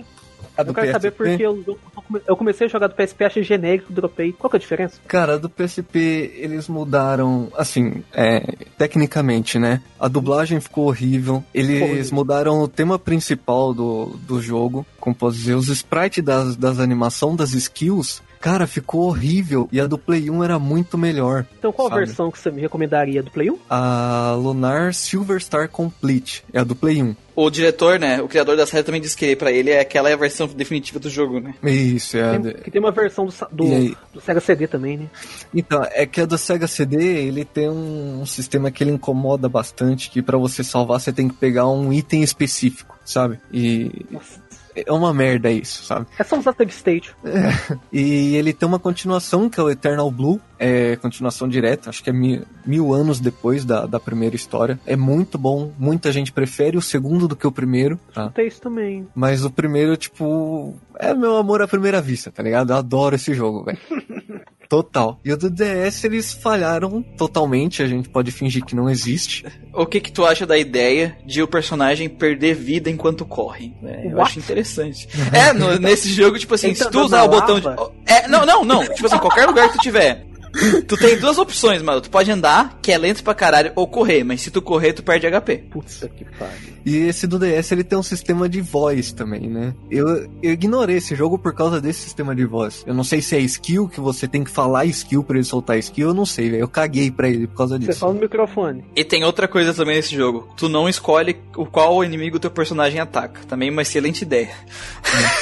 A eu quero PSP? saber porque eu, eu comecei a jogar do PSP, achei genérico, dropei. Qual que é a diferença? Cara, do PSP eles mudaram, assim, é, tecnicamente, né? A dublagem ficou horrível. Eles mudaram o tema principal do, do jogo, como posso dizer, os sprites das, das animações, das skills Cara, ficou horrível. E a do Play 1 era muito melhor. Então qual sabe? a versão que você me recomendaria do Play 1? A Lunar Silver Star Complete. É a do Play 1. O diretor, né, o criador da série também disse que pra ele é aquela é a versão definitiva do jogo, né? Isso, é. Tem, que tem uma versão do, do, do, Sega CD também, né? Então, é que a do Sega CD, ele tem um, um sistema que ele incomoda bastante, que para você salvar você tem que pegar um item específico, sabe? E... Nossa é uma merda isso, sabe? É só usar state. É. E ele tem uma continuação que é o Eternal Blue, é continuação direta, acho que é mil, mil, anos depois da, da primeira história. É muito bom, muita gente prefere o segundo do que o primeiro. Tá? Tem isso também. Mas o primeiro, tipo, é meu amor à primeira vista, tá ligado? Eu adoro esse jogo, velho. Total. E o do DS eles falharam totalmente, a gente pode fingir que não existe. O que que tu acha da ideia de o personagem perder vida enquanto corre? É, eu acho interessante. é, no, nesse jogo, tipo assim, então, se tu usar o botão de. É, não, não, não. tipo assim, qualquer lugar que tu tiver tu tem duas opções, mano. Tu pode andar, que é lento pra caralho, ou correr, mas se tu correr, tu perde HP. Putz, que pariu. E esse do DS ele tem um sistema de voz também, né? Eu, eu ignorei esse jogo por causa desse sistema de voz. Eu não sei se é skill que você tem que falar skill para ele soltar skill, eu não sei, velho. Eu caguei pra ele por causa disso. Você fala no microfone. E tem outra coisa também nesse jogo. Tu não escolhe o qual inimigo teu personagem ataca. Também uma excelente ideia.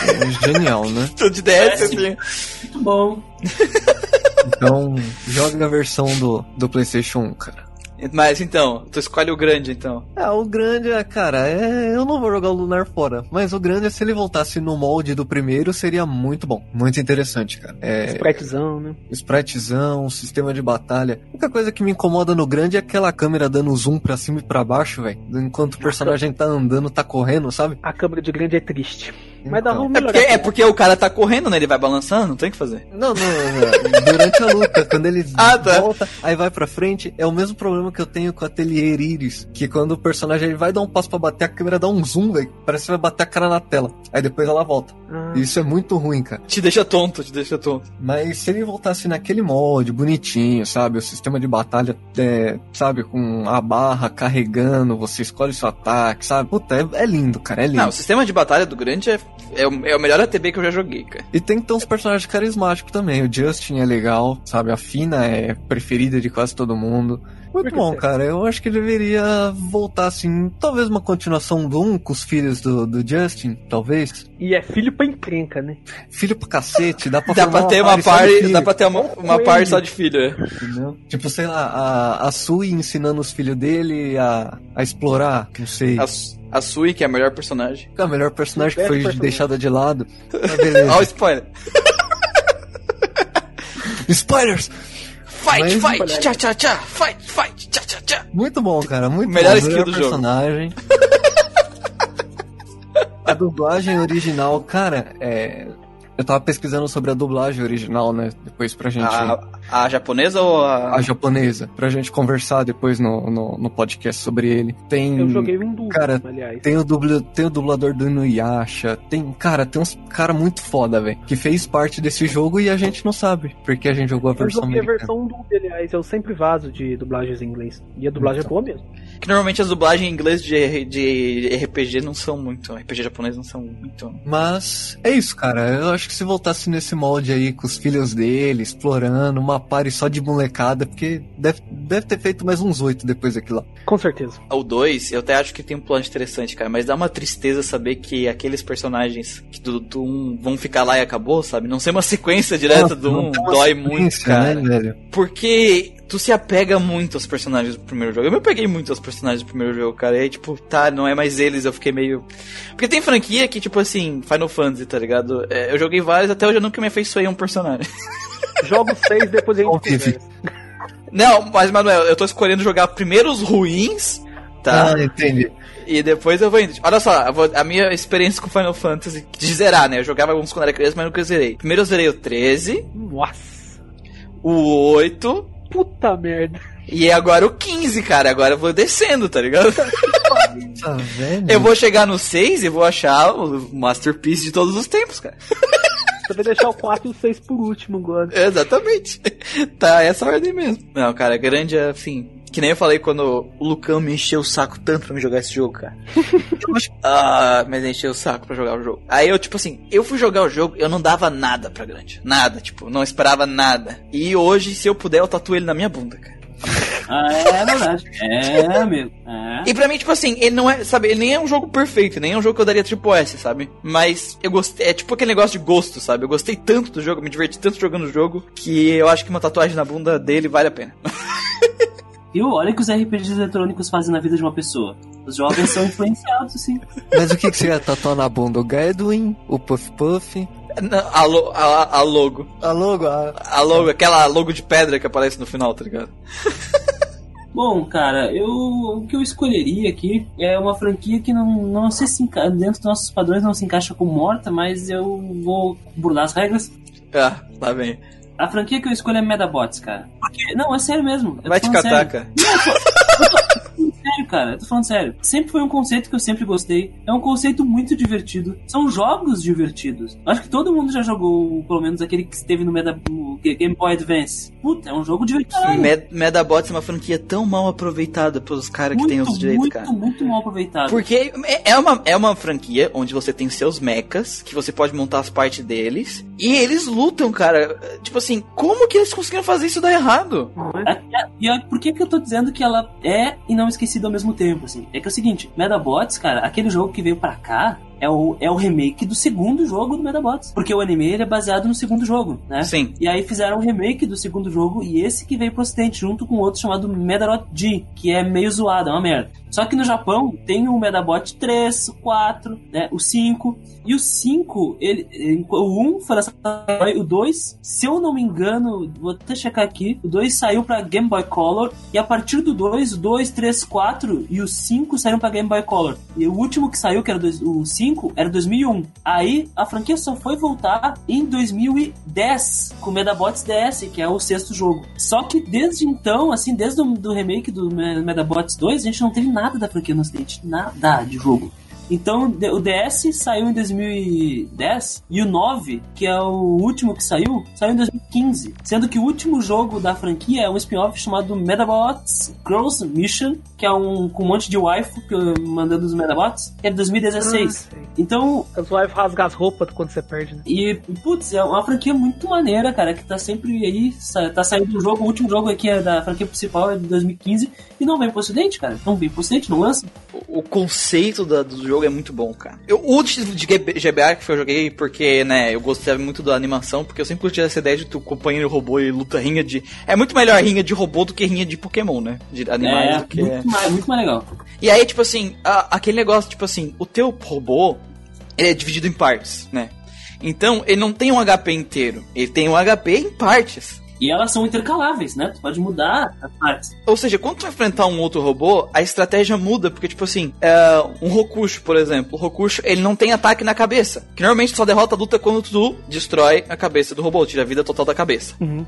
É, é genial, né? Tudo de DS, assim. Muito bom. Então, joga a versão do, do PlayStation 1, cara. Mas então, tu escolhe o grande então. É, o grande é, cara, é, eu não vou jogar o Lunar fora, mas o grande é se ele voltasse no molde do primeiro, seria muito bom, muito interessante, cara. É, Spritezão, né? spritezão, sistema de batalha. A única coisa que me incomoda no grande é aquela câmera dando zoom pra cima e pra baixo, velho. Enquanto o personagem tá andando, tá correndo, sabe? A câmera de grande é triste. Mas dá Então. vamos É porque, é porque o cara tá correndo, né? Ele vai balançando, não tem o que fazer. Não, não, não, durante a luta, quando ele Ah, tá. volta, aí vai pra frente, é o mesmo problema que eu tenho com a Atelier Iris, que quando o personagem ele vai dar um passo pra bater, a câmera dá um zoom, velho, parece que vai bater a cara na tela. Aí depois ela volta. Ah, Isso é muito ruim, cara. Te deixa tonto, te deixa tonto. Mas se ele voltasse naquele molde, bonitinho, sabe? O sistema de batalha, é, sabe? Com a barra carregando, você escolhe seu ataque, sabe? Puta, é, é lindo, cara, é lindo. Não, o sistema de batalha do grande é, é, o, é o melhor ATB que eu já joguei, cara. E tem que ter uns personagens carismáticos também. O Justin é legal, sabe? A Fina é preferida de quase todo mundo. Muito que bom, cara. Eu acho que deveria voltar assim. Talvez uma continuação do 1 com os filhos do, do Justin, talvez. E é filho pra encrenca, né? Filho pra cacete, dá pra Dá pra ter uma filho, dá pra ter uma, uma ele. só de filho, é. entendeu? Tipo, sei lá, a, a Sui ensinando os filhos dele a, a explorar, não sei. A, a Sui, que é a melhor personagem. A melhor personagem que foi personagem. deixada de lado. Beleza. Olha o spoiler. Spoilers! Fight, Mas- fight, tchá, tchá, tchá. Fight, fight, tchá, tchá, tchá. Muito bom, cara. Muito Melhor bom. skill do jogo. personagem. a dublagem original, cara, é. Eu tava pesquisando sobre a dublagem original, né? Depois pra gente. A, a japonesa ou a... A japonesa. Pra gente conversar depois no, no, no podcast sobre ele. Tem. Eu joguei um duplo, Cara, aliás. Tem o, dublo, tem o dublador do Inuyasha, tem, cara, tem uns cara muito foda, velho, que fez parte desse jogo e a gente não sabe, porque a gente jogou a Eu versão joguei a americana. versão dupla, aliás. Eu sempre vazo de dublagens em inglês. E a dublagem Então. é boa mesmo. Que normalmente as dublagens em inglês de, de RPG não são muito. RPG japonês não são muito. Mas é isso, cara. Eu acho que se voltasse nesse molde aí com os filhos dele, explorando, uma party só de molecada, porque deve, deve ter feito mais uns oito depois daquilo lá. Com certeza. O 2, eu até acho que tem um plano interessante, cara, mas dá uma tristeza saber que aqueles personagens que do, do 1 vão ficar lá e acabou, sabe? Não ser uma sequência direta Nossa, do não 1 tem uma dói muito, sequência, cara. Né, velho? Porque tu se apega muito aos personagens do primeiro jogo. Eu me apeguei muito aos personagens do primeiro jogo, cara. E aí, tipo, tá, não é mais eles, eu fiquei meio. Porque tem franquia que, tipo assim, Final Fantasy, tá ligado? É, eu joguei vários, até hoje eu nunca me afeiçoei a um personagem. Jogo 6, depois a gente. Não, mas, Manuel, eu tô escolhendo jogar primeiro os ruins, tá? Ah, entendi. E depois eu vou indo. Olha só, vou- a minha experiência com Final Fantasy de zerar, né? Eu jogava alguns quando era criança, mas nunca zerei. Primeiro eu zerei o 13, Nossa. o 8 Puta merda. e agora o 15, cara. Agora eu vou descendo, tá ligado? Tá velho. Eu vou chegar no 6 e vou achar o masterpiece de todos os tempos, cara. Você vai deixar o 4 e o 6 por último agora. Exatamente. Tá essa ordem mesmo. Não, cara, grande assim. Que nem eu falei quando o Lucão me encheu o saco tanto pra me jogar esse jogo, cara. ah, mas encheu o saco pra jogar o jogo. Aí eu, tipo assim, eu fui jogar o jogo, eu não dava nada pra grande. Nada, tipo, não esperava nada. E hoje, se eu puder, eu tatuo ele na minha bunda, cara. Ah, é verdade. É mesmo. É. E pra mim, tipo assim, ele não é, sabe, ele nem é um jogo perfeito, nem é um jogo que eu daria tipo S, sabe? Mas eu gostei, é tipo aquele negócio de gosto, sabe? Eu gostei tanto do jogo, me diverti tanto jogando o jogo, que eu acho que uma tatuagem na bunda dele vale a pena. E olha o que os RPGs eletrônicos fazem na vida de uma pessoa. Os jovens são influenciados, assim. Mas o que, que você ia tatuar na bunda? O Gadwin, o Puff Puff, Não, A, lo- a, a logo. a logo, a... A logo, aquela logo de pedra que aparece no final, tá ligado? Bom, cara, eu o que eu escolheria aqui é uma franquia que não, não sei se enca... dentro dos nossos padrões não se encaixa como morta, mas eu vou burlar as regras. Ah, lá vem. A franquia que eu escolho é Medabots, cara. Porque, não, é sério mesmo. Vai te catar, sério. cara. Cara, eu tô falando sério. Sempre foi um conceito que eu sempre gostei. É um conceito muito divertido. São jogos divertidos. Acho que todo mundo já jogou, pelo menos aquele que esteve no, Meda, no Game Boy Advance. Puta, é um jogo divertido. Med Medabots é uma franquia tão mal aproveitada pelos caras que muito, têm os direitos, muito, cara. muito mal aproveitado. Porque é- é uma, é uma franquia onde você tem seus mechas, que você pode montar as partes deles, e eles lutam, cara. Tipo assim, como que eles conseguiram fazer isso dar errado? E por que, que eu tô dizendo que ela é e não esquecida ao mesmo tempo, assim? É que é o seguinte, Medabots, cara, aquele jogo que veio pra cá, é o, é o remake do segundo jogo do Medabots. Porque o anime ele é baseado no segundo jogo, né? Sim. E aí fizeram um remake do segundo jogo e esse que veio pro ocidente, junto com outro chamado Medarot G, que é meio zoado, é uma merda. Só que no Japão tem o Medabot 3, o 4, né, o 5. E o 5, ele, o 1 foi lançado o 2, se eu não me engano, vou até checar aqui, o 2 saiu pra Game Boy Color, e a partir do 2, o 2, 3, 4 e o 5 saíram pra Game Boy Color. E o último que saiu, que era o 5, era 2001. Aí a franquia só foi voltar em 2010 com Medabots DS, que é o sexto jogo. Só que desde então, assim, desde o do remake do Me- Medabots 2, a gente não teve nada da franquia no ocidente, nada de jogo. Então, o DS saiu em 2010 e o 9, que é o último que saiu, saiu em 2015. Sendo que o último jogo da franquia é um spin-off chamado Medabots Girls Mission, que é um com um monte de waifu que, mandando os Medabots, que é de 2016. Ah. Então, As wife rasga as roupas quando você perde, né? e, putz, é uma franquia muito maneira, cara, que tá sempre aí, tá saindo um jogo, o último jogo aqui é da franquia principal é de 2015 e não vem pro ocidente, cara. Não vem pro ocidente, não lança. O, o conceito da- do jogo é muito bom, cara. Eu, o título de GBA que eu joguei porque, né, eu gostava muito da animação, porque eu sempre curti essa ideia de tu companheiro robô e luta rinha de. É muito melhor rinha de robô do que rinha de Pokémon, né? De animais é, do que. muito, mais, muito mais legal. E aí, tipo assim, a- aquele negócio, tipo assim, o teu robô, ele é dividido em partes, né? Então, ele não tem um HP inteiro, ele tem um HP em partes. E elas são intercaláveis, né? Tu pode mudar as partes. Ou seja, quando tu enfrentar um outro robô, a estratégia muda, porque, tipo assim, é, um Rokusho, por exemplo, o Rokusho, ele não tem ataque na cabeça. Que normalmente só derrota a luta quando tu destrói a cabeça do robô, tira a vida total da cabeça. Uhum.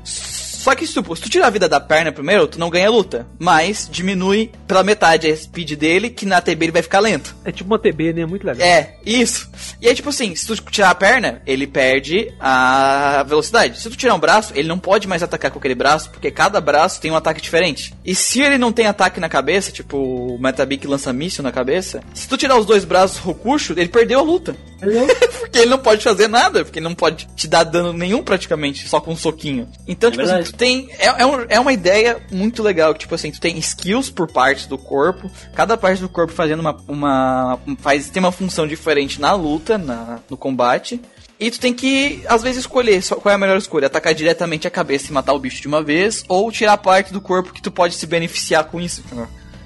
Só que, tipo, se tu tirar a vida da perna primeiro, tu não ganha luta. Mas diminui pela metade a speed dele, que na TB ele vai ficar lento. É tipo uma TB, né? Muito legal. É, isso. E aí, tipo assim, se tu tirar a perna, ele perde a velocidade. Se tu tirar um braço, ele não pode mais atacar com aquele braço, porque cada braço tem um ataque diferente. E se ele não tem ataque na cabeça, tipo o Metabic lança míssil na cabeça, se tu tirar os dois braços Rokusho, ele perdeu a luta. Entendeu? porque ele não pode fazer nada, porque ele não pode te dar dano nenhum praticamente, só com um soquinho. Então, É tipo assim. Tu tem. É, é, um- é uma ideia muito legal, tipo assim, tu tem skills por partes do corpo, cada parte do corpo fazendo uma. uma faz, tem uma função diferente na luta, na, no combate. E tu tem que, às vezes, escolher qual é a melhor escolha. Atacar diretamente a cabeça e matar o bicho de uma vez, ou tirar parte do corpo que tu pode se beneficiar com isso.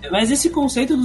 Mas esse conceito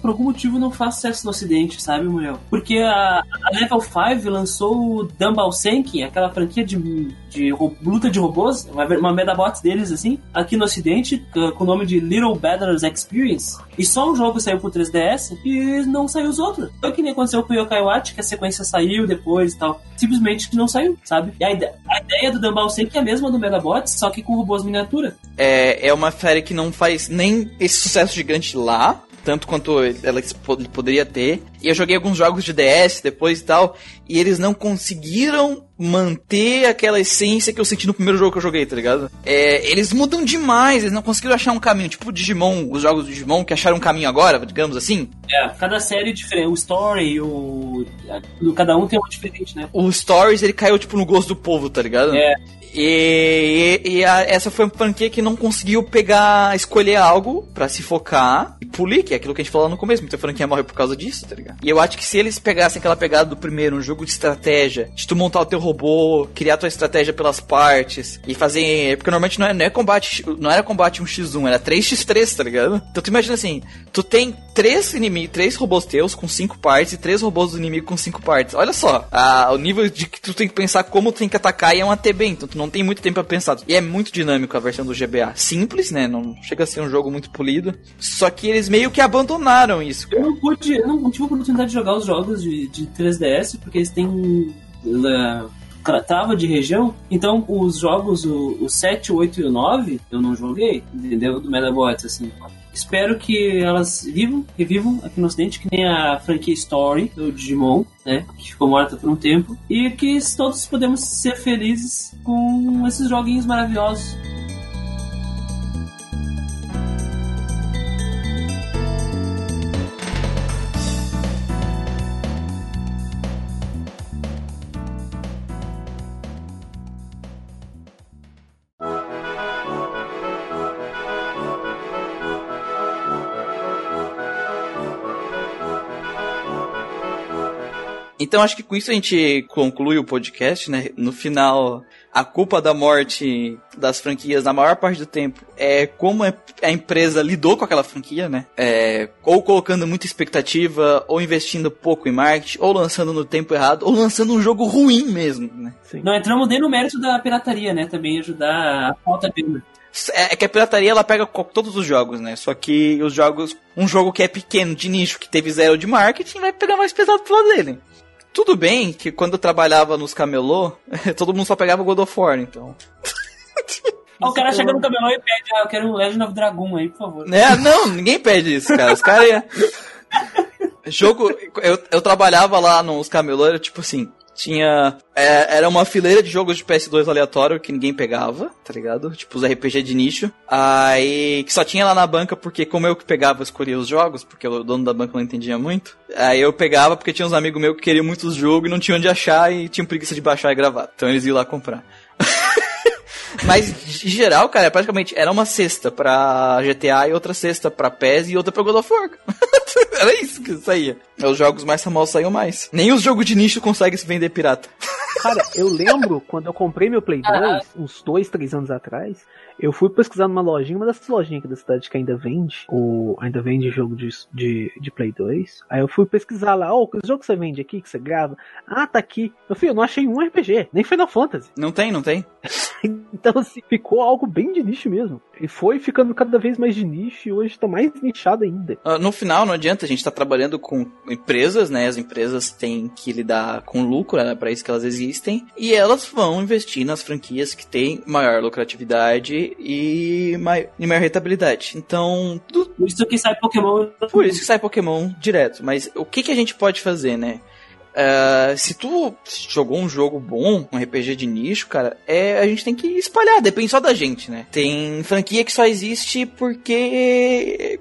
por algum motivo, não faz sucesso no ocidente, sabe, Muriel? Porque a, a Level 5 lançou o Dumbbell Senki, aquela franquia de, de luta de robôs, uma, uma Medabots deles, assim, aqui no ocidente, com o nome de Little Battlers Experience. E só um jogo saiu pro 3DS e não saiu os outros. Foi que nem aconteceu com o Yokai Watch, que a sequência saiu depois e tal. Simplesmente não saiu, sabe? E a, ide- a ideia do Dumbbell Senki é a mesma do Medabots, só que com robôs miniatura. é, é uma série que não faz nem esse sucesso gigante lá, tanto quanto ela po- poderia ter. E eu joguei alguns jogos de DS depois e tal, e eles não conseguiram manter aquela essência que eu senti no primeiro jogo que eu joguei, tá ligado? É, eles mudam demais, eles não conseguiram achar um caminho, tipo o Digimon, os jogos do Digimon que acharam um caminho agora, digamos assim. É, cada série é diferente. O story, o. Cada um tem uma diferente, né? O Stories, ele caiu tipo no gosto do povo, tá ligado? É. E, e- e a- essa foi uma franquia que não conseguiu pegar, escolher algo pra se focar e polir, que é aquilo que a gente falou no começo. Muita franquia morre por causa disso, tá ligado? E eu acho que se eles pegassem aquela pegada do primeiro, um jogo de estratégia, de tu montar o teu robô, criar tua estratégia pelas partes e fazer. Porque normalmente não é, não é combate, não era combate 1x1, era 3x3, tá ligado? Então tu imagina assim, tu tem três inimigos, três robôs teus com cinco partes e três robôs do inimigo com cinco partes. Olha só, a- o nível de que tu tem que pensar como tu tem que atacar e é uma TB, então tu não tem muito tempo pra pensar. E é muito dinâmico a versão do GBA. Simples, né? Não chega a ser um jogo muito polido. Só que eles meio que abandonaram isso. Eu não pude, eu não tive a oportunidade de jogar os jogos de, de 3DS, porque eles têm uh, tra- trava de região. Então, os jogos, o, o 7, o 8 e o 9, eu não joguei, entendeu? Do Medabots, assim. Espero que elas vivam, revivam aqui no ocidente, que nem a franquia Story do Digimon, né? Que ficou morta por um tempo. E que todos podemos ser felizes com esses joguinhos maravilhosos. Então acho que com isso a gente conclui o podcast, né? No final, a culpa da morte das franquias, na maior parte do tempo, é como a empresa lidou com aquela franquia, né? É, ou colocando muita expectativa, ou investindo pouco em marketing, ou lançando no tempo errado, ou lançando um jogo ruim mesmo, né? Sim. Não entramos nem no mérito da pirataria, né? Também ajudar a falta de é, é que a pirataria ela pega todos os jogos, né? Só que os jogos, um jogo que é pequeno, de nicho, que teve zero de marketing, vai pegar mais pesado pro lado dele. Tudo bem que quando eu trabalhava nos camelô, todo mundo só pegava God of War, então. o cara chega no camelô e pede, ah, eu quero o Legend of Dragon aí, por favor. É, não, ninguém pede isso, cara. Os caras Jogo. Eu, eu trabalhava lá nos camelô, era tipo assim. Tinha. É, era uma fileira de jogos de PS2 aleatório que ninguém pegava, tá ligado? Tipo os RPG de nicho. Aí. Que só tinha lá na banca, porque como eu que pegava, escolhia os jogos, porque o dono da banca não entendia muito. Aí eu pegava porque tinha uns amigos meus que queriam muitos jogos e não tinham onde achar e tinham preguiça de baixar e gravar. Então eles iam lá comprar. Mas, em geral, cara, praticamente era uma cesta pra GTA e outra cesta pra PES e outra pra God of War. era isso que saía. Os jogos mais famosos saíam mais. Nem os jogos de nicho conseguem se vender pirata. Cara, eu lembro quando eu comprei meu Play 2, uns dois, três anos atrás, eu fui pesquisar numa lojinha, uma dessas lojinhas aqui da cidade que ainda vende, ou ainda vende jogo de, de, de Play 2. Aí eu fui pesquisar lá, ô, oh, que jogo que você vende aqui, que você grava? Ah, tá aqui. Meu filho, eu não achei um RPG, nem Final Fantasy. Não tem, não tem. então, assim, ficou algo bem de nicho mesmo. E foi ficando cada vez mais de nicho e hoje tá mais nichado ainda. Uh, no final, não adianta, a gente tá trabalhando com empresas, né? As empresas têm que lidar com lucro, né? Pra isso que elas existem. E elas vão investir nas franquias que têm maior lucratividade e, mai e maior rentabilidade. Então. Do... Por isso que sai Pokémon. Por isso que sai Pokémon direto. Mas o que, que a gente pode fazer, né? Uh, se tu jogou um jogo bom, um RPG de nicho, cara, é, a gente tem que espalhar, depende só da gente, né? Tem franquia que só existe porque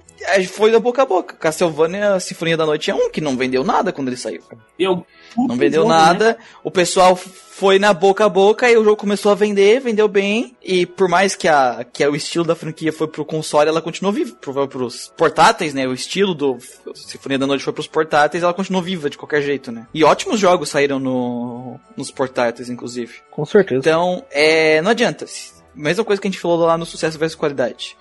foi da boca a boca. Castlevania Sinfonia da Noite é um que não vendeu nada quando ele saiu. Eu não vendeu jogo, nada. Né? O pessoal foi na boca a boca e o jogo começou a vender, vendeu bem. E por mais que, a, que o estilo da franquia foi pro console, ela continuou viva. Pro, pros portáteis, né? O estilo do Sinfonia da Noite foi pros portáteis, ela continuou viva de qualquer jeito, né? E ótimos jogos saíram no, nos portáteis, inclusive. Com certeza. Então, é, não adianta. Mesma coisa que a gente falou lá no sucesso versus qualidade.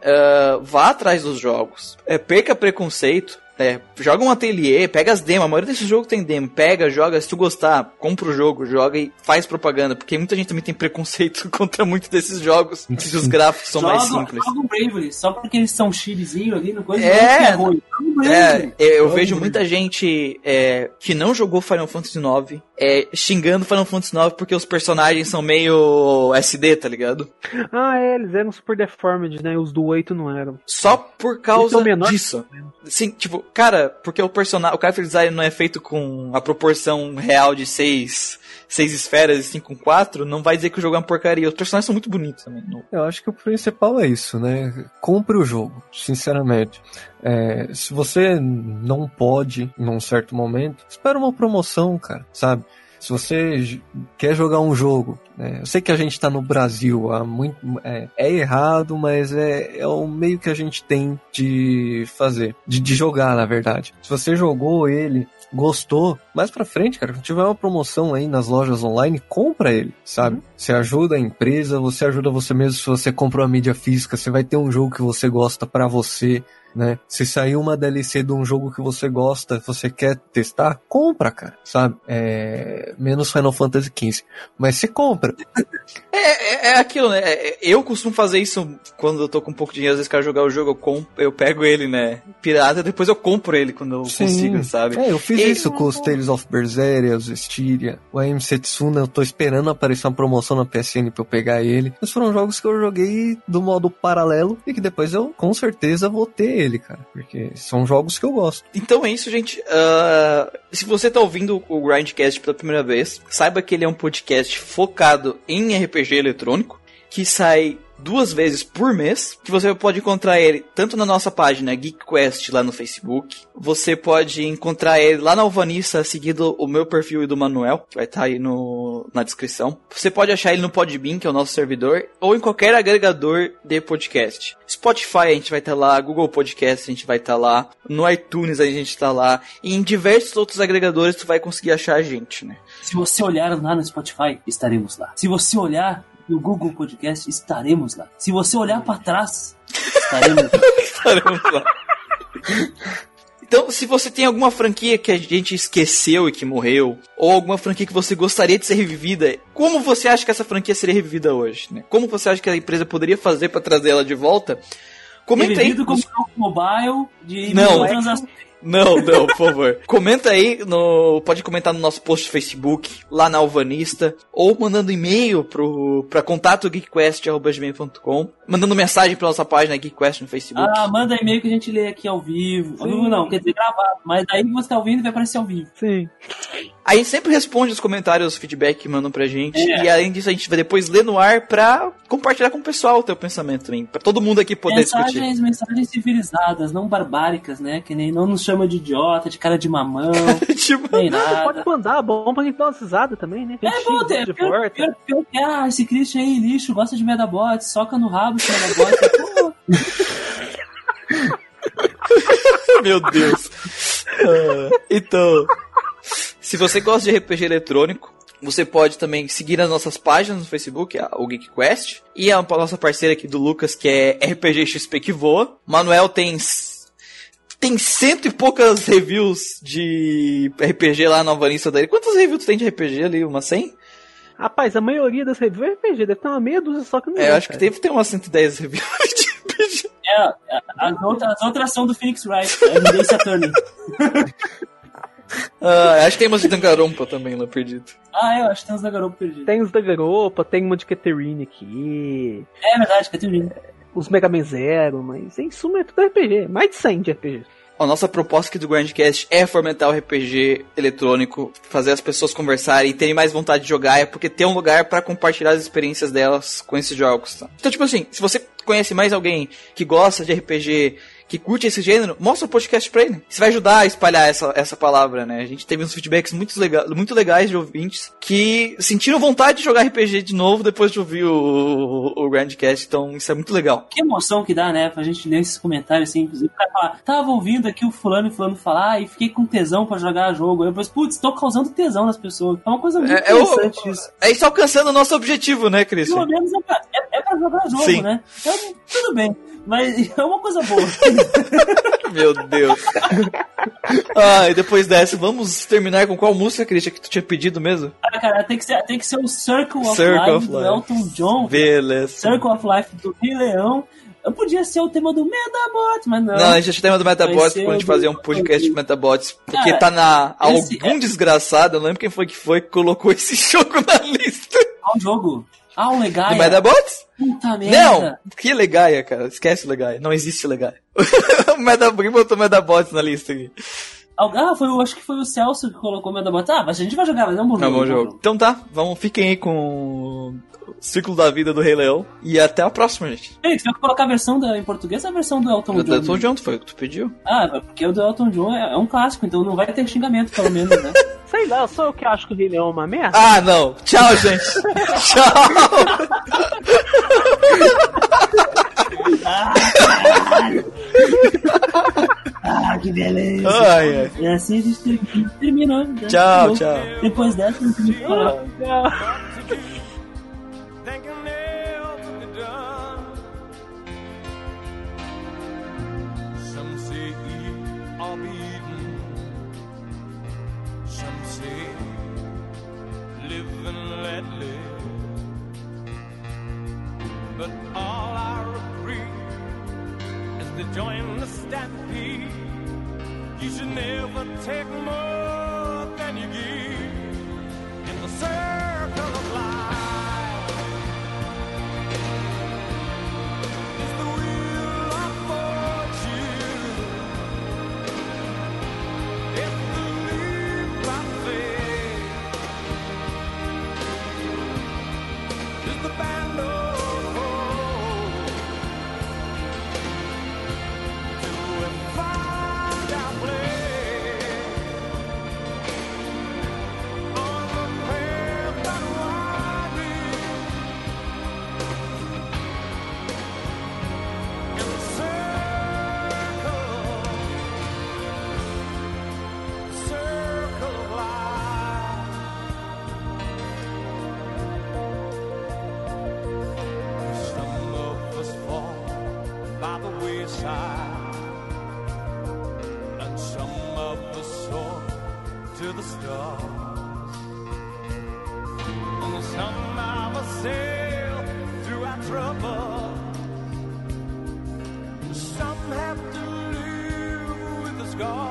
Uh, vá atrás dos jogos. É, perca preconceito. É, joga um ateliê, pega as demos. A maioria desses jogos tem demo. Pega, joga. Se tu gostar, compra o jogo, joga e faz propaganda. Porque muita gente também tem preconceito contra muitos desses jogos. Se os gráficos são joga, mais simples. Joga o Bravely, só porque eles são chilezinho ali no coisa. É, é, eu vejo muita gente é, que não jogou Final Fantasy IX é, xingando Final Fantasy IX porque os personagens são meio SD, tá ligado? Ah, é, eles eram super deformed, né? Os do 8 não eram. Só por causa disso. Sim, tipo, cara, porque o personagem, o character design não é feito com a proporção real de 6 seis esferas e 5 com 4, não vai dizer que o jogo é uma porcaria. Os personagens são muito bonitos também. Eu acho que o principal é isso, né? Compre o jogo, sinceramente. É, se você não pode, num certo momento, espera uma promoção, cara, sabe? Se você quer jogar um jogo, né? eu sei que a gente está no Brasil, há muito, é, é, errado, mas é, é o meio que a gente tem de fazer, de, de jogar, na verdade. Se você jogou ele gostou, mais pra frente, cara, se tiver uma promoção aí nas lojas online, compra ele, sabe? Uhum. Você ajuda a empresa, você ajuda você mesmo. Se você compra uma mídia física, você vai ter um jogo que você gosta para você né? Se sair uma DLC de um jogo que você gosta, você quer testar, compra, cara, sabe? É... Menos Final Fantasy XV. Mas você compra. É, é, é, aquilo, né? É, eu costumo fazer isso quando eu tô com um pouco de dinheiro, às vezes quero jogar o jogo, eu, comp... eu pego ele, né? Pirata, depois eu compro ele quando eu Sim. consigo, sabe? É, eu fiz e... isso com os Tales of Berseria, os Styria, o AM Setsuna, eu tô esperando aparecer uma promoção na PSN pra eu pegar ele. Mas foram jogos que eu joguei do modo paralelo e que depois eu com certeza vou ter ele, cara. Porque são jogos que eu gosto. Então é isso, gente. Uh, se você tá ouvindo o Grindcast pela primeira vez, saiba que ele é um podcast focado em RPG eletrônico, que sai duas vezes por mês, que você pode encontrar ele tanto na nossa página GeekQuest lá no Facebook, você pode encontrar ele lá na Alvanista, seguindo o meu perfil e do Manuel, que vai estar aí no, na descrição. Você pode achar ele no Podbean, que é o nosso servidor, ou em qualquer agregador de podcast. Spotify a gente vai estar lá, Google Podcast a gente vai estar lá, no iTunes a gente está lá, e em diversos outros agregadores tu vai conseguir achar a gente, né? Se você olhar lá no Spotify, estaremos lá. Se você olhar no Google Podcast, estaremos lá. Se você olhar para trás, estaremos lá. estaremos lá. Então, se você tem alguma franquia que a gente esqueceu e que morreu, ou alguma franquia que você gostaria de ser revivida, como você acha que essa franquia seria revivida hoje? Né? Como você acha que a empresa poderia fazer para trazer ela de volta? Comenta Revivido aí. como jogo mobile de não, não, não, por favor. Comenta aí no. Pode comentar no nosso post do Facebook, lá na Alvanista, ou mandando e-mail pro, pra contato geekquest.com, mandando mensagem pra nossa página Geekquest no Facebook. Ah, manda e-mail que a gente lê aqui ao vivo. Ao vivo não, quer dizer gravado. Mas aí você tá ouvindo vai aparecer ao vivo. Sim. Aí sempre responde os comentários, os feedback que mandam pra gente. É. E além disso, a gente vai depois ler no ar pra compartilhar com o pessoal o teu pensamento também. Pra todo mundo aqui poder mensagens, discutir. Mensagens civilizadas, não barbáricas, né? Que nem não nos chama de idiota, de cara de mamão. tipo, nem nada. Pode mandar, bom pra gente dar uma risada também, né? É bom ter. De pior, pior, pior, ah, esse Christian aí, lixo, gosta de Medabots, soca no rabo esse Medabots. Meu Deus. Uh, então. Se você gosta de RPG eletrônico, você pode também seguir nas nossas páginas no Facebook, o GeekQuest, e a nossa parceira aqui do Lucas, que é RPG XP que voa. Manuel tem tem cento e poucas reviews de RPG lá na Alvanista dele. Quantas reviews tu tem de RPG ali? Uma 100? Rapaz, a maioria das reviews é RPG, deve ter uma meia dúzia só que não é. É, acho cara. que deve ter umas 110 reviews de RPG. É, as outras, as outras são do Phoenix Wright, é Evidência Turning. Ah, acho que tem umas de Dangarompa também lá perdido. Ah, eu acho que tem uns Dangarompa perdidos. Tem uns Dangarompa, tem uma de Caterine aqui. É verdade, Caterine. Os Mega Man Zero, mas em suma é tudo RPG. Mais de 100 de RPG. A nossa proposta aqui do Grandcast é fomentar o RPG eletrônico, fazer as pessoas conversarem e terem mais vontade de jogar, é porque tem um lugar para compartilhar as experiências delas com esses jogos. Tá? Então, tipo assim, se você conhece mais alguém que gosta de RPG que curte esse gênero, mostra o podcast pra ele. Isso vai ajudar a espalhar essa, essa palavra, né? A gente teve uns feedbacks muito, lega muito legais de ouvintes que sentiram vontade de jogar RPG de novo depois de ouvir o, o, o Grandcast, então isso é muito legal. Que emoção que dá, né? Pra gente ler esses comentários assim, inclusive, pra falar, tava ouvindo aqui o fulano e fulano falar e fiquei com tesão pra jogar jogo. Eu falei, putz, tô causando tesão nas pessoas. É uma coisa muito é, interessante é o, isso. É isso alcançando o nosso objetivo, né, Cris? Pelo menos é pra, é, é pra jogar jogo, Sim. né? Então, tudo bem. Mas é uma coisa boa. Meu Deus. Ah, e depois dessa, vamos terminar com qual música, Christian, que tu tinha pedido mesmo? Ah, cara, tem que ser, tem que ser o Circle of Circle Life of do Life. Elton John. Beleza. Circle of Life do Rei Leão. Eu podia ser o tema do Metabot, mas não. Não, a gente tem o tema do Metabots quando a gente fazer um podcast de Metabots. Porque tá na. Esse, algum é... desgraçado, eu não lembro quem foi que foi que colocou esse jogo na lista. Qual jogo? Ah, o Legaia. Do Metabots? Puta merda. Não, que Legaia, cara. Esquece o Legaia. Não existe Legaia. o Metabots, quem botou Metabots na lista aqui? Ah, foi, acho que foi o Celso que colocou o Metabots. Ah, mas a gente vai jogar, mas é um bom jogo. É um bom jogo. Então tá, vamos, fiquem aí com Ciclo da Vida do Rei Leão. E até a próxima, gente. Ei, tu vai colocar a versão da, em português ou a versão do Elton John? Do Elton John, foi o que tu pediu. Ah, porque o do Elton John é, é um clássico, então não vai ter xingamento, pelo menos, né? Sei lá, sou eu que acho que o Rei Leão é uma merda? Ah, não. Tchau, gente. Tchau. ah, que beleza. Ai, ai. E assim a gente terminou. Né? Tchau, tchau. Depois dessa, a gente falar. Tchau. Join the stampede. You should never take more than you give in the circle of life. Trouble. Some have to live with the scar.